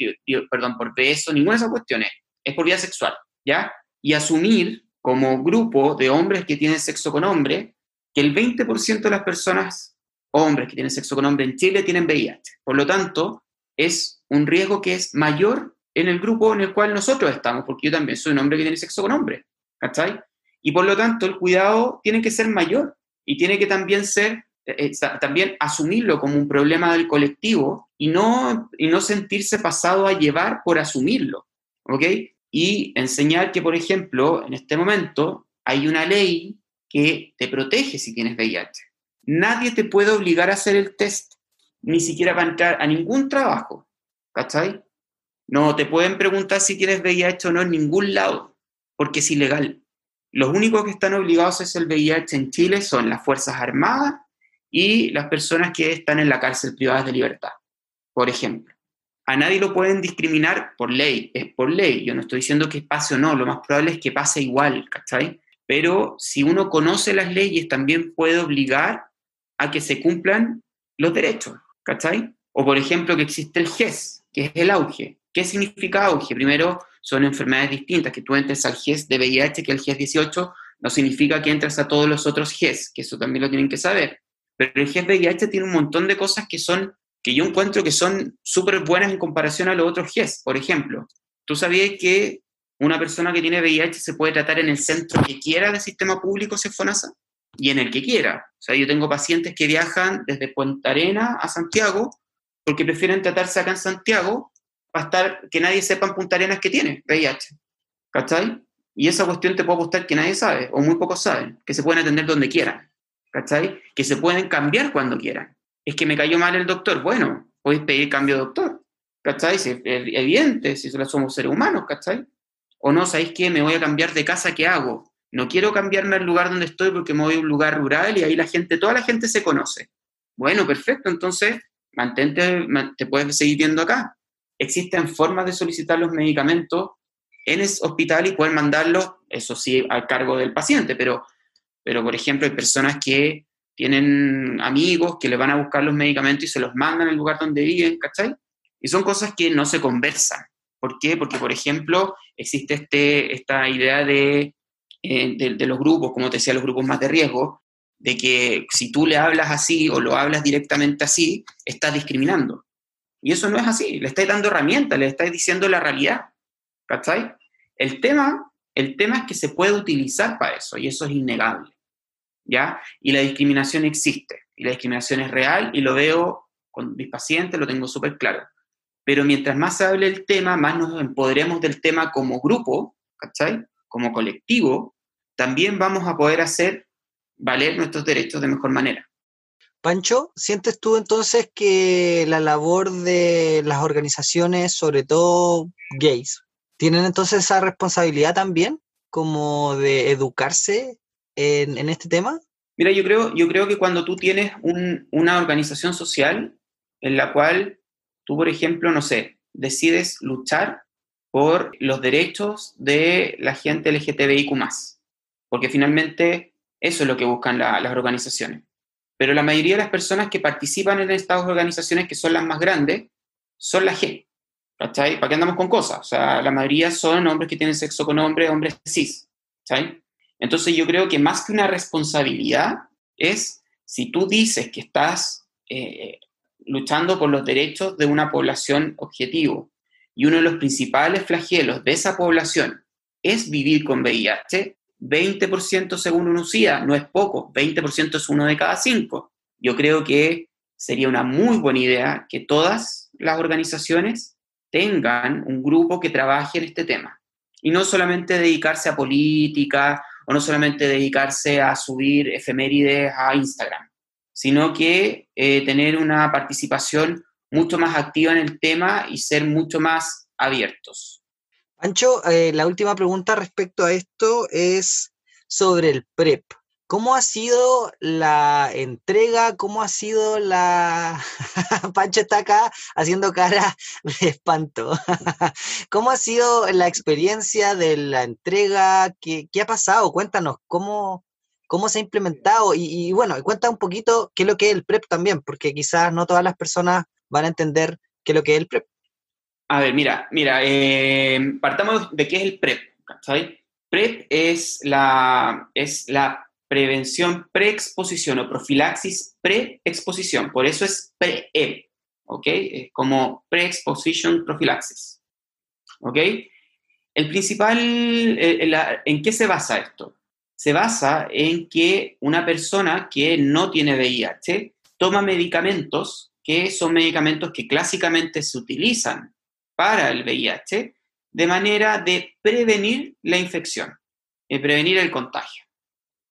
perdón, por beso, ninguna de esas cuestiones, es por vía sexual, ¿ya? Y asumir como grupo de hombres que tienen sexo con hombre, que el 20% de las personas, hombres que tienen sexo con hombre en Chile, tienen VIH. Por lo tanto, es un riesgo que es mayor en el grupo en el cual nosotros estamos, porque yo también soy un hombre que tiene sexo con hombre, ¿cachai? Y por lo tanto el cuidado tiene que ser mayor y tiene que también ser, eh, también asumirlo como un problema del colectivo y no, y no sentirse pasado a llevar por asumirlo, ¿ok? Y enseñar que, por ejemplo, en este momento hay una ley que te protege si tienes VIH. Nadie te puede obligar a hacer el test, ni siquiera para entrar a ningún trabajo. ¿cachai? No te pueden preguntar si tienes VIH o no en ningún lado, porque es ilegal. Los únicos que están obligados a hacer el VIH en Chile son las Fuerzas Armadas y las personas que están en la cárcel privadas de libertad, por ejemplo. A nadie lo pueden discriminar por ley, es por ley. Yo no estoy diciendo que pase o no, lo más probable es que pase igual, ¿cachai? Pero si uno conoce las leyes, también puede obligar a que se cumplan los derechos, ¿cachai? O por ejemplo que existe el GES, que es el auge. ¿Qué significa auge? Primero, son enfermedades distintas, que tú entres al GES de VIH, que el GES 18, no significa que entres a todos los otros GES, que eso también lo tienen que saber. Pero el GES VIH tiene un montón de cosas que son, que yo encuentro que son súper buenas en comparación a los otros GES. Por ejemplo, ¿tú sabías que una persona que tiene VIH se puede tratar en el centro que quiera del sistema público FONASA? Y en el que quiera. O sea, yo tengo pacientes que viajan desde Punta Arena a Santiago porque prefieren tratarse acá en Santiago para estar, que nadie sepa en Punta Arenas que tiene VIH. ¿Cachai? Y esa cuestión te puedo apostar que nadie sabe, o muy pocos saben, que se pueden atender donde quieran. ¿Cachai? Que se pueden cambiar cuando quieran. Es que me cayó mal el doctor. Bueno, podéis pedir cambio de doctor. ¿Cachai? es evidente, si solo somos seres humanos, ¿cachai? O no, ¿sabéis qué? Me voy a cambiar de casa, ¿qué hago? No quiero cambiarme al lugar donde estoy porque me voy a un lugar rural y ahí la gente, toda la gente se conoce. Bueno, perfecto, entonces mantente, te puedes seguir viendo acá. Existen formas de solicitar los medicamentos en el hospital y pueden mandarlos, eso sí, al cargo del paciente, pero, pero por ejemplo, hay personas que tienen amigos que le van a buscar los medicamentos y se los mandan al lugar donde viven, ¿cachai? Y son cosas que no se conversan. ¿Por qué? Porque, por ejemplo, existe este, esta idea de, eh, de, los grupos, como te decía, los grupos más de riesgo, de que si tú le hablas así o lo hablas directamente así, estás discriminando. Y eso no es así, le estás dando herramientas, le estás diciendo la realidad. ¿Cachai? El tema, el tema es que se puede utilizar para eso y eso es innegable. ¿Ya? Y la discriminación existe, y la discriminación es real y lo veo con mis pacientes, lo tengo súper claro. Pero mientras más se hable el tema, más nos empoderemos del tema como grupo, ¿cachai? Como colectivo, también vamos a poder hacer valer nuestros derechos de mejor manera. Pancho, ¿sientes tú entonces que la labor de las organizaciones, sobre todo gays, tienen entonces esa responsabilidad también, como de educarse en, este tema? Mira, yo creo, yo creo que cuando tú tienes una organización social en la cual tú, por ejemplo, no sé, decides luchar por los derechos de la gente LGTBIQ, porque finalmente eso es lo que buscan las organizaciones. Pero la mayoría de las personas que participan en estas organizaciones, que son las más grandes, son la G. ¿Cachai? ¿Para qué andamos con cosas? O sea, la mayoría son hombres que tienen sexo con hombres, hombres cis. ¿Cachai? Entonces yo creo que más que una responsabilidad es si tú dices que estás eh, luchando por los derechos de una población objetivo y uno de los principales flagelos de esa población es vivir con VIH, 20% según UNUCIA, no es poco, 20% es uno de cada cinco, yo creo que sería una muy buena idea que todas las organizaciones tengan un grupo que trabaje en este tema. Y no solamente dedicarse a política o no solamente dedicarse a subir efemérides a Instagram, sino que eh, tener una participación mucho más activa en el tema y ser mucho más abiertos. Ancho, eh, la última pregunta respecto a esto es sobre el PREP. ¿Cómo ha sido la entrega? ¿Cómo ha sido la... Pancho está acá haciendo cara de espanto. ¿Cómo ha sido la experiencia de la entrega? ¿Qué, qué ha pasado? Cuéntanos, ¿cómo, cómo se ha implementado? Y, y, bueno, cuenta un poquito qué es lo que es el PREP también, porque quizás no todas las personas van a entender qué es lo que es el PREP. A ver, mira, mira, eh, partamos de qué es el PREP. PREP es la, es la prevención preexposición o profilaxis preexposición, por eso es PRE, ¿ok? Es como preexposition prophylaxis, ¿ok? El principal, ¿en qué se basa esto? Se basa en que una persona que no tiene VIH toma medicamentos que son medicamentos que clásicamente se utilizan para el VIH de manera de prevenir la infección, de prevenir el contagio.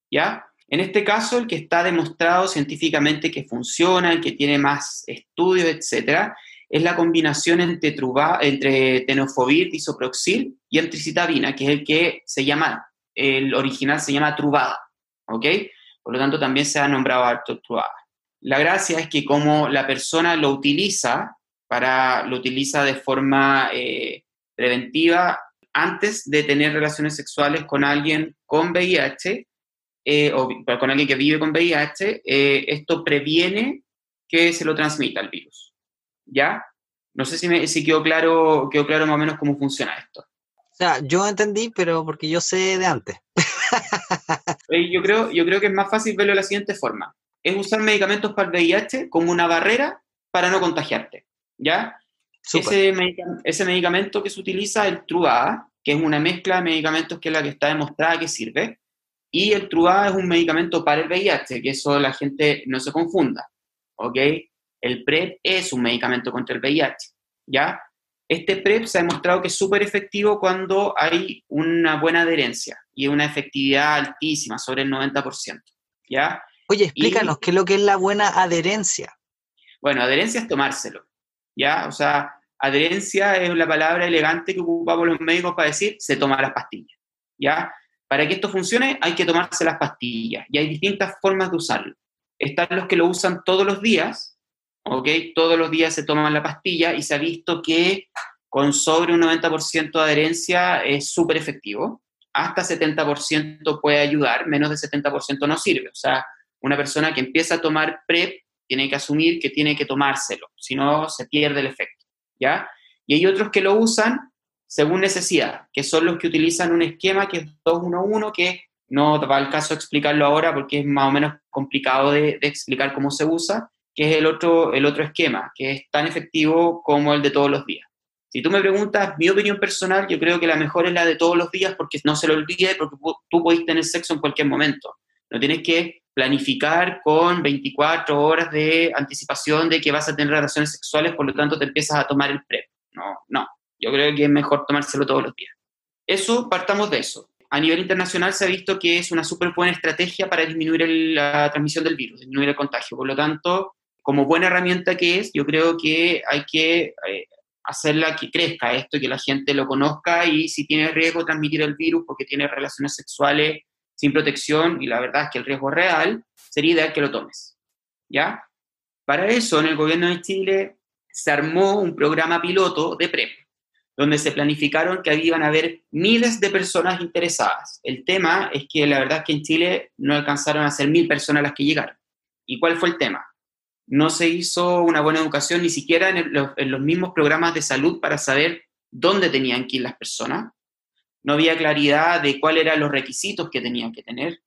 ¿ya? En este caso, el que está demostrado científicamente que funciona, el que tiene más estudios, etcétera, es la combinación entre, truba, entre tenofovir, disoproxil y antricitabina, que es el que se llama, el original se llama trubada, ¿ok? Por lo tanto, también se ha nombrado alto trubada. La gracia es que como la persona lo utiliza, para, lo utiliza de forma eh, preventiva antes de tener relaciones sexuales con alguien con VIH, eh, o con alguien que vive con VIH, eh, esto previene que se lo transmita el virus. ¿Ya? No sé si, me, si quedó, claro, quedó claro más o menos cómo funciona esto. O sea, yo entendí, pero porque yo sé de antes. yo, creo, yo creo que es más fácil verlo de la siguiente forma. Es usar medicamentos para el VIH como una barrera para no contagiarte. ¿Ya? Ese, ese, medicamento que se utiliza, el Truva, que es una mezcla de medicamentos que es la que está demostrada que sirve, y el Truva es un medicamento para el VIH, que eso la gente no se confunda, ¿ok? El PrEP es un medicamento contra el VIH, ¿ya? Este PrEP se ha demostrado que es súper efectivo cuando hay una buena adherencia y una efectividad altísima, sobre el 90%, ¿ya? Oye, explícanos, ¿qué es lo que es la buena adherencia? Bueno, adherencia es tomárselo, ¿ya? O sea, adherencia es la palabra elegante que ocupamos los médicos para decir se toma las pastillas, ¿ya? Para que esto funcione hay que tomarse las pastillas y hay distintas formas de usarlo. Están los que lo usan todos los días, ¿ok? Todos los días se toman la pastilla y se ha visto que con sobre un 90% de adherencia es súper efectivo. Hasta 70% puede ayudar, menos de 70% no sirve. O sea, una persona que empieza a tomar PrEP tiene que asumir que tiene que tomárselo, si no se pierde el efecto, ¿ya? Y hay otros que lo usan según necesidad, que son los que utilizan un esquema que es 211, que no va al caso explicarlo ahora porque es más o menos complicado de, explicar cómo se usa, que es el otro, el otro esquema, que es tan efectivo como el de todos los días. Si tú me preguntas mi opinión personal, yo creo que la mejor es la de todos los días porque no se lo olvide, porque tú podés tener sexo en cualquier momento. No tienes que planificar con 24 horas de anticipación de que vas a tener relaciones sexuales, por lo tanto te empiezas a tomar el PrEP. No, no, yo creo que es mejor tomárselo todos los días. Eso, partamos de eso. A nivel internacional se ha visto que es una súper buena estrategia para disminuir la transmisión del virus, disminuir el contagio. Por lo tanto, como buena herramienta que es, yo creo que hay que eh, hacerla que crezca esto, que la gente lo conozca y si tiene riesgo transmitir el virus porque tiene relaciones sexuales sin protección, y la verdad es que el riesgo es real, sería ideal que lo tomes. ¿Ya? Para eso, en el gobierno de Chile se armó un programa piloto de PrEP donde se planificaron que iban a haber miles de personas interesadas. El tema es que la verdad es que en Chile no alcanzaron a ser mil personas las que llegaron. ¿Y cuál fue el tema? No se hizo una buena educación ni siquiera en, los mismos programas de salud para saber dónde tenían que ir las personas. No había claridad de cuáles eran los requisitos que tenían que tener.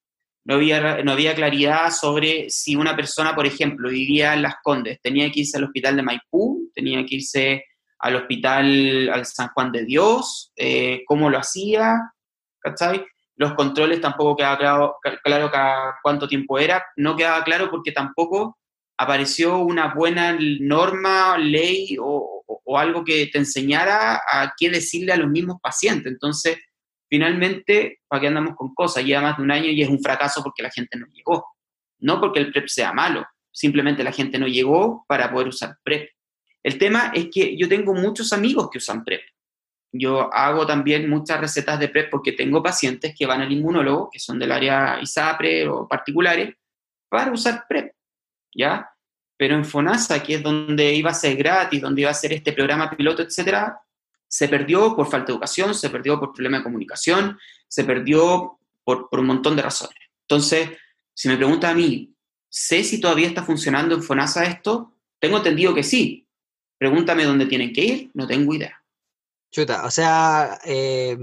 No había, no había claridad sobre si una persona, por ejemplo, vivía en Las Condes, tenía que irse al hospital de Maipú, tenía que irse al hospital, al San Juan de Dios, eh, cómo lo hacía, ¿cachai? Los controles tampoco quedaba claro, claro cada cuánto tiempo era, no quedaba claro porque tampoco apareció una buena norma, ley o, o algo que te enseñara a qué decirle a los mismos pacientes. Entonces, finalmente, ¿para qué andamos con cosas? Lleva más de un año y es un fracaso porque la gente no llegó. No porque el PrEP sea malo, simplemente la gente no llegó para poder usar PrEP. El tema es que yo tengo muchos amigos que usan PrEP. Yo hago también muchas recetas de PrEP porque tengo pacientes que van al inmunólogo, que son del área ISAPRE o particulares, para usar PrEP, ¿ya? Pero en FONASA, que es donde iba a ser gratis, donde iba a ser este programa piloto, etcétera, se perdió por falta de educación, se perdió por problema de comunicación, se perdió por, por un montón de razones. Entonces, si me pregunta a mí, ¿sé si todavía está funcionando en FONASA esto? Tengo entendido que sí. Pregúntame dónde tienen que ir, no tengo idea. Chuta, o sea, eh,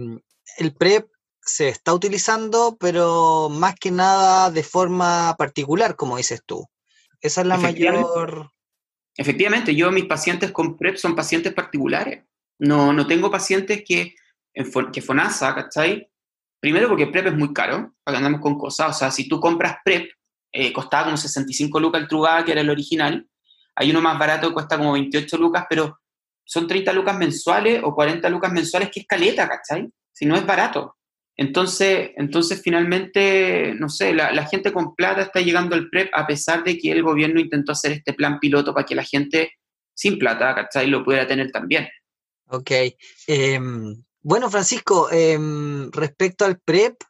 el PrEP se está utilizando, pero más que nada de forma particular, como dices tú. Esa es la mayor... Efectivamente, yo mis pacientes con PrEP son pacientes particulares. No, no tengo pacientes que, que FONASA, ¿cachai? Primero porque PrEP es muy caro, que andamos con cosas. O sea, si tú compras PrEP, eh, costaba como 65 lucas el Trugada, que era el original. Hay uno más barato que cuesta como 28 lucas, pero son 30 lucas mensuales o 40 lucas mensuales, que es caleta, ¿cachai? Si no es barato. Entonces, entonces finalmente, no sé, la, gente con plata está llegando al PREP a pesar de que el gobierno intentó hacer este plan piloto para que la gente sin plata, ¿cachai? Lo pudiera tener también. Ok. Em, bueno, Francisco, em, respecto al PREP,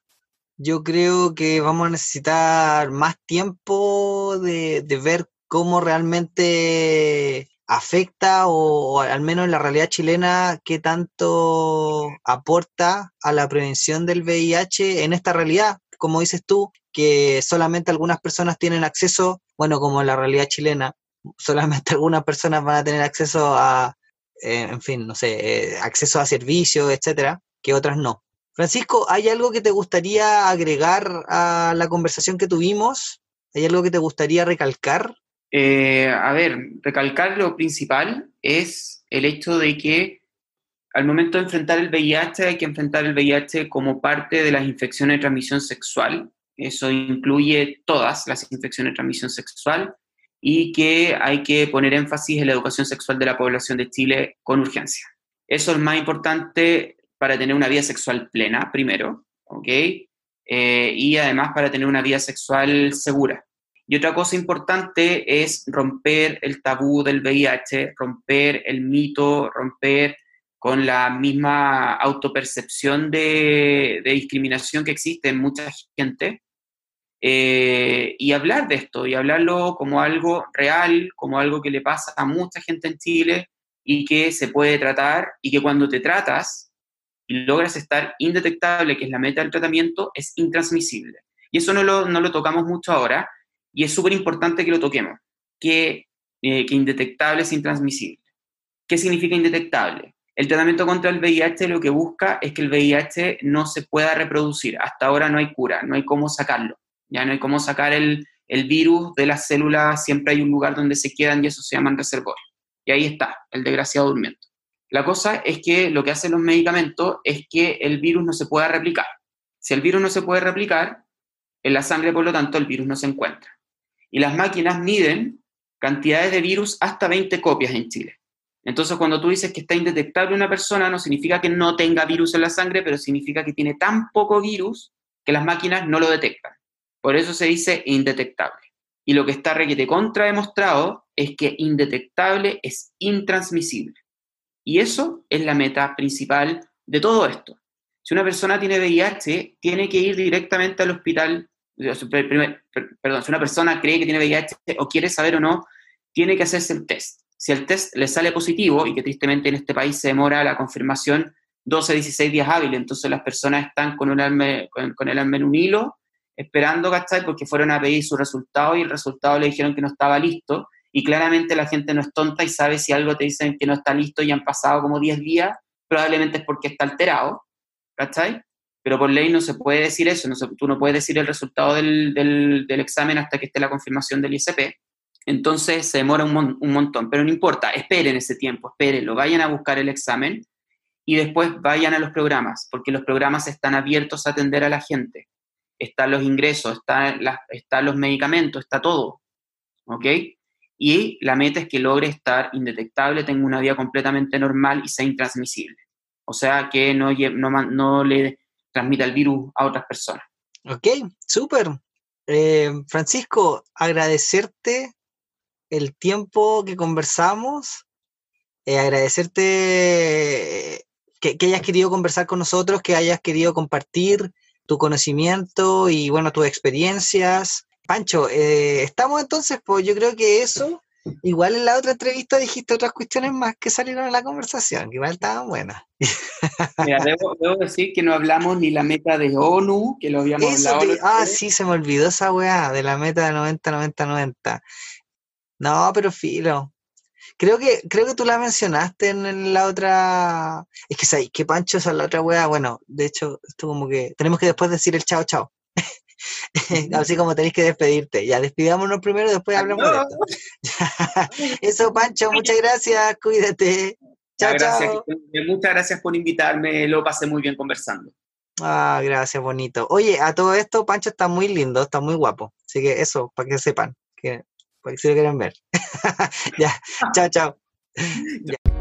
yo creo que vamos a necesitar más tiempo de, de ver cómo realmente afecta o, al menos en la realidad chilena qué tanto aporta a la prevención del VIH en esta realidad, como dices tú, que solamente algunas personas tienen acceso, bueno, como en la realidad chilena, solamente algunas personas van a tener acceso a, eh, en fin, no sé, eh, acceso a servicios, etcétera, que otras no. Francisco, ¿hay algo que te gustaría agregar a la conversación que tuvimos? ¿Hay algo que te gustaría recalcar? Eh, a ver, recalcar lo principal es el hecho de que al momento de enfrentar el VIH hay que enfrentar el VIH como parte de las infecciones de transmisión sexual. Eso incluye todas las infecciones de transmisión sexual y que hay que poner énfasis en la educación sexual de la población de Chile con urgencia. Eso es más importante para tener una vida sexual plena, primero, ¿ok? Eh, y además para tener una vida sexual segura. Y otra cosa importante es romper el tabú del VIH, romper el mito, romper con la misma autopercepción de, discriminación que existe en mucha gente, eh, y hablar de esto, y hablarlo como algo real, como algo que le pasa a mucha gente en Chile y que se puede tratar, y que cuando te tratas y logras estar indetectable, que es la meta del tratamiento, es intransmisible. Y eso no lo, no lo tocamos mucho ahora, y es súper importante que lo toquemos, que, eh, que indetectable es intransmisible. ¿Qué significa indetectable? El tratamiento contra el VIH lo que busca es que el VIH no se pueda reproducir. Hasta ahora no hay cura, no hay cómo sacarlo. Ya no hay cómo sacar el, el virus de las células, siempre hay un lugar donde se quedan y eso se llaman reservorios. Y ahí está, el desgraciado durmiendo. La cosa es que lo que hacen los medicamentos es que el virus no se pueda replicar. Si el virus no se puede replicar, en la sangre, por lo tanto, el virus no se encuentra y las máquinas miden cantidades de virus hasta 20 copias en Chile. Entonces, cuando tú dices que está indetectable una persona, no significa que no tenga virus en la sangre, pero significa que tiene tan poco virus que las máquinas no lo detectan. Por eso se dice indetectable. Y lo que está requete contra demostrado es que indetectable es intransmisible. Y eso es la meta principal de todo esto. Si una persona tiene VIH, tiene que ir directamente al hospital perdón, si una persona cree que tiene VIH o quiere saber o no, tiene que hacerse el test. Si el test le sale positivo, y que tristemente en este país se demora la confirmación 12, 16 días hábiles, entonces las personas están con, un con, el alma en un hilo, esperando, ¿cachai? Porque fueron a pedir su resultado y el resultado le dijeron que no estaba listo, y claramente la gente no es tonta y sabe si algo te dicen que no está listo y han pasado como 10 días, probablemente es porque está alterado, ¿cachai? pero por ley no se puede decir eso, no tú no puedes decir el resultado del, del, examen hasta que esté la confirmación del ICP. Entonces se demora un, un, montón, pero no importa, esperen ese tiempo, espérenlo, vayan a buscar el examen y después vayan a los programas, porque los programas están abiertos a atender a la gente. Están los ingresos, están, están los medicamentos, está todo. ¿Ok? y la meta es que logre estar indetectable, tenga una vida completamente normal y sea intransmisible. O sea, que no, no, no le transmita el virus a otras personas. Ok, súper. Eh, Francisco, agradecerte el tiempo que conversamos, eh, agradecerte que, hayas querido conversar con nosotros, que hayas querido compartir tu conocimiento y bueno, tus experiencias. Pancho, eh, estamos entonces, pues yo creo que eso, igual en la otra entrevista dijiste otras cuestiones más que salieron en la conversación, que igual estaban buenas. Mira, debo, decir que no hablamos ni la meta de ONU, que lo habíamos hablado. ah, sí, se me olvidó esa weá de la meta de 90, 90, 90. No, pero filo. Creo que, creo que tú la mencionaste en la otra. Es que sabes que Pancho es la otra weá. Bueno, de hecho, esto como que tenemos que después decir el chao chao. Así como tenéis que despedirte. Ya, despidámonos primero, después hablamos de esto. Eso, Pancho, muchas gracias, cuídate. Chao, chao. Muchas gracias por invitarme, lo pasé muy bien conversando. Ah, gracias, bonito. Oye, a todo esto, Pancho está muy lindo, está muy guapo. Así que eso, para que sepan, que, que se lo quieran ver. ya, chao, chao.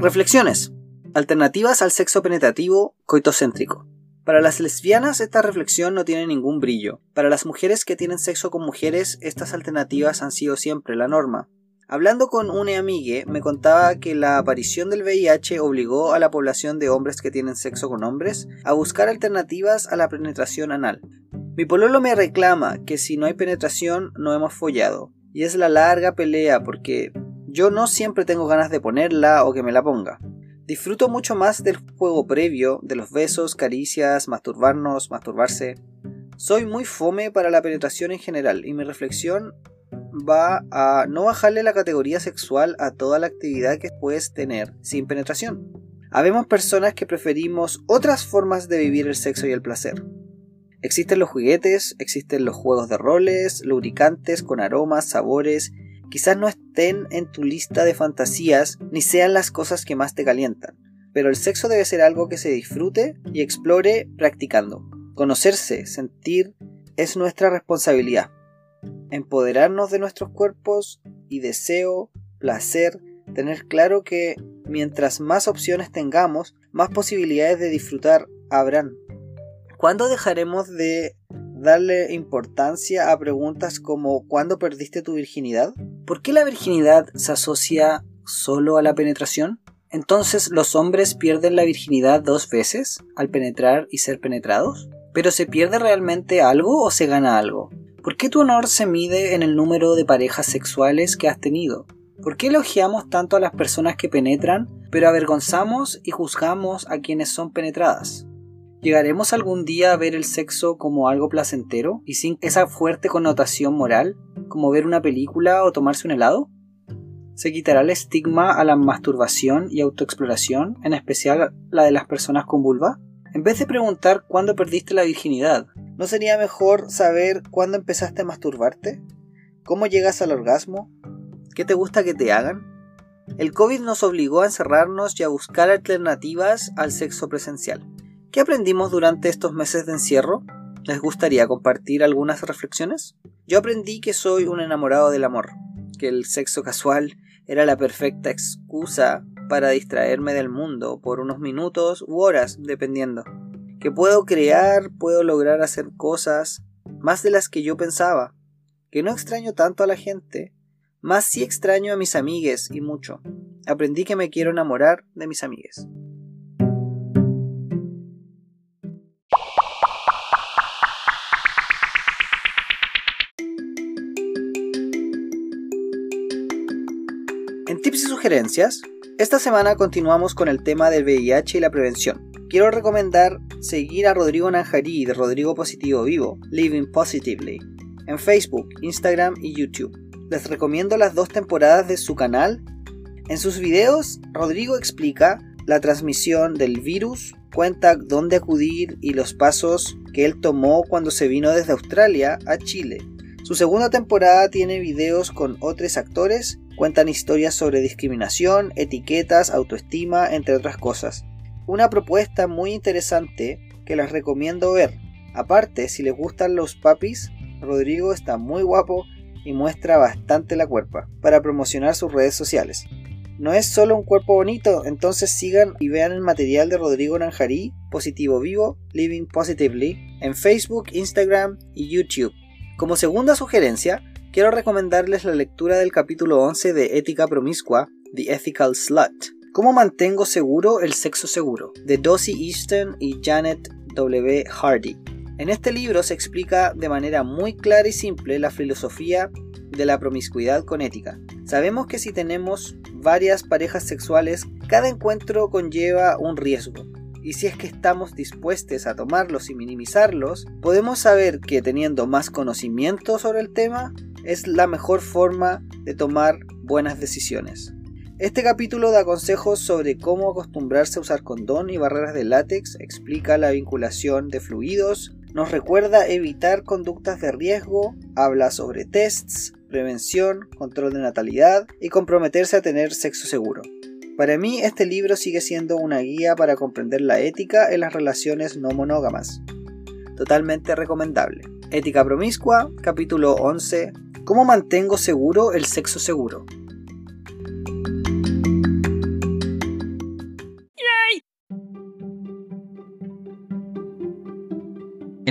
Reflexiones. Alternativas al sexo penetrativo coitocéntrico. Para las lesbianas esta reflexión no tiene ningún brillo. Para las mujeres que tienen sexo con mujeres estas alternativas han sido siempre la norma. Hablando con una amigue, me contaba que la aparición del VIH obligó a la población de hombres que tienen sexo con hombres a buscar alternativas a la penetración anal. Mi pololo me reclama que si no hay penetración no hemos follado, y es la larga pelea porque yo no siempre tengo ganas de ponerla o que me la ponga. Disfruto mucho más del juego previo, de los besos, caricias, masturbarnos, masturbarse. Soy muy fome para la penetración en general y mi reflexión va a no bajarle la categoría sexual a toda la actividad que puedes tener sin penetración. Habemos personas que preferimos otras formas de vivir el sexo y el placer. Existen los juguetes, existen los juegos de roles, lubricantes con aromas, sabores Quizás no estén en tu lista de fantasías ni sean las cosas que más te calientan, pero el sexo debe ser algo que se disfrute y explore practicando. Conocerse, sentir, es nuestra responsabilidad. Empoderarnos de nuestros cuerpos y deseo, placer, tener claro que mientras más opciones tengamos, más posibilidades de disfrutar habrán. ¿Cuándo dejaremos de darle importancia a preguntas como ¿cuándo perdiste tu virginidad? ¿Por qué la virginidad se asocia solo a la penetración? Entonces, ¿los hombres pierden la virginidad dos veces al penetrar y ser penetrados? ¿Pero se pierde realmente algo o se gana algo? ¿Por qué tu honor se mide en el número de parejas sexuales que has tenido? ¿Por qué elogiamos tanto a las personas que penetran, pero avergonzamos y juzgamos a quienes son penetradas? ¿Llegaremos algún día a ver el sexo como algo placentero y sin esa fuerte connotación moral, como ver una película o tomarse un helado? ¿Se quitará el estigma a la masturbación y autoexploración, en especial la de las personas con vulva? En vez de preguntar cuándo perdiste la virginidad, ¿no sería mejor saber cuándo empezaste a masturbarte? ¿Cómo llegas al orgasmo? ¿Qué te gusta que te hagan? El COVID nos obligó a encerrarnos y a buscar alternativas al sexo presencial. ¿Qué aprendimos durante estos meses de encierro? ¿Les gustaría compartir algunas reflexiones? Yo aprendí que soy un enamorado del amor, que el sexo casual era la perfecta excusa para distraerme del mundo por unos minutos u horas, dependiendo. Que puedo crear, puedo lograr hacer cosas más de las que yo pensaba. Que no extraño tanto a la gente, más sí extraño a mis amigues y mucho. Aprendí que me quiero enamorar de mis amigues. Esta semana continuamos con el tema del VIH y la prevención. Quiero recomendar seguir a Rodrigo Nanjarí de Rodrigo Positivo Vivo, Living Positively, en Facebook, Instagram y YouTube. Les recomiendo las dos temporadas de su canal. En sus videos, Rodrigo explica la transmisión del virus, cuenta dónde acudir y los pasos que él tomó cuando se vino desde Australia a Chile Su segunda temporada tiene videos con otros actores, cuentan historias sobre discriminación, etiquetas, autoestima, entre otras cosas. Una propuesta muy interesante que les recomiendo ver. Aparte, si les gustan los papis, Rodrigo está muy guapo y muestra bastante la cuerpa para promocionar sus redes sociales. No es solo un cuerpo bonito, entonces sigan y vean el material de Rodrigo Nanjarí, Positivo Vivo, Living Positively, en Facebook, Instagram y YouTube. Como segunda sugerencia, quiero recomendarles la lectura del capítulo 11 de Ética Promiscua, The Ethical Slut. ¿Cómo mantengo seguro el sexo seguro? de Dossie Easton y Janet W. Hardy. En este libro se explica de manera muy clara y simple la filosofía de la promiscuidad con ética. Sabemos que si tenemos varias parejas sexuales, cada encuentro conlleva un riesgo. Y si es que estamos dispuestos a tomarlos y minimizarlos, podemos saber que teniendo más conocimiento sobre el tema es la mejor forma de tomar buenas decisiones. Este capítulo da consejos sobre cómo acostumbrarse a usar condón y barreras de látex, explica la vinculación de fluidos, nos recuerda evitar conductas de riesgo, habla sobre tests, prevención, control de natalidad y comprometerse a tener sexo seguro. Para mí este libro sigue siendo una guía para comprender la ética en las relaciones no monógamas. Totalmente recomendable. Ética promiscua, capítulo 11. ¿Cómo mantengo seguro el sexo seguro?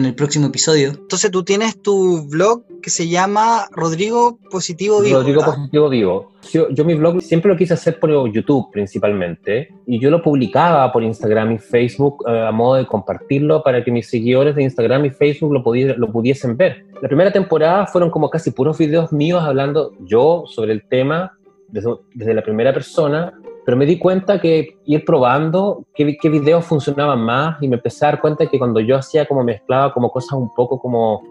El próximo episodio. Entonces tú tienes tu blog que se llama Rodrigo Positivo Vivo. Rodrigo Positivo Vivo. Yo, yo, mi blog siempre lo quise hacer por YouTube principalmente y yo lo publicaba por Instagram y Facebook eh, a modo de compartirlo para que mis seguidores de Instagram y Facebook lo, lo pudiesen ver. La primera temporada fueron como casi puros videos míos hablando yo sobre el tema desde, desde la primera persona pero me di cuenta que ir probando qué, qué, videos funcionaban más y me empecé a dar cuenta que cuando yo hacía como mezclaba como cosas un poco como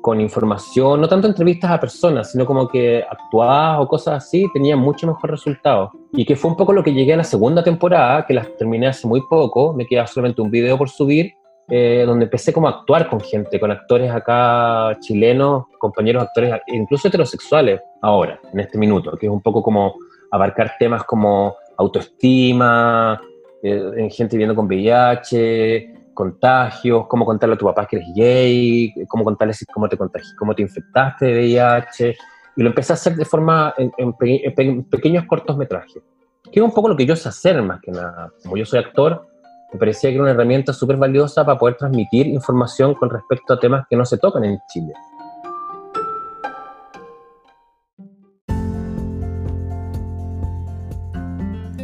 con información, no tanto entrevistas a personas, sino como que actuadas o cosas así, tenía mucho mejor resultado. Y que fue un poco lo que llegué a la segunda temporada, que la terminé hace muy poco, me queda solamente un video por subir, eh, donde empecé como a actuar con gente, con actores acá chilenos, compañeros actores, incluso heterosexuales, ahora, en este minuto, que es un poco como abarcar temas como autoestima, eh, en gente viviendo con VIH, contagios, cómo contarle a tu papá que eres gay, cómo contarle cómo te, cómo te infectaste de VIH. Y lo empecé a hacer de forma en, pequeños cortometrajes, que es un poco lo que yo sé hacer más que nada. Como yo soy actor, me parecía que era una herramienta súper valiosa para poder transmitir información con respecto a temas que no se tocan en Chile.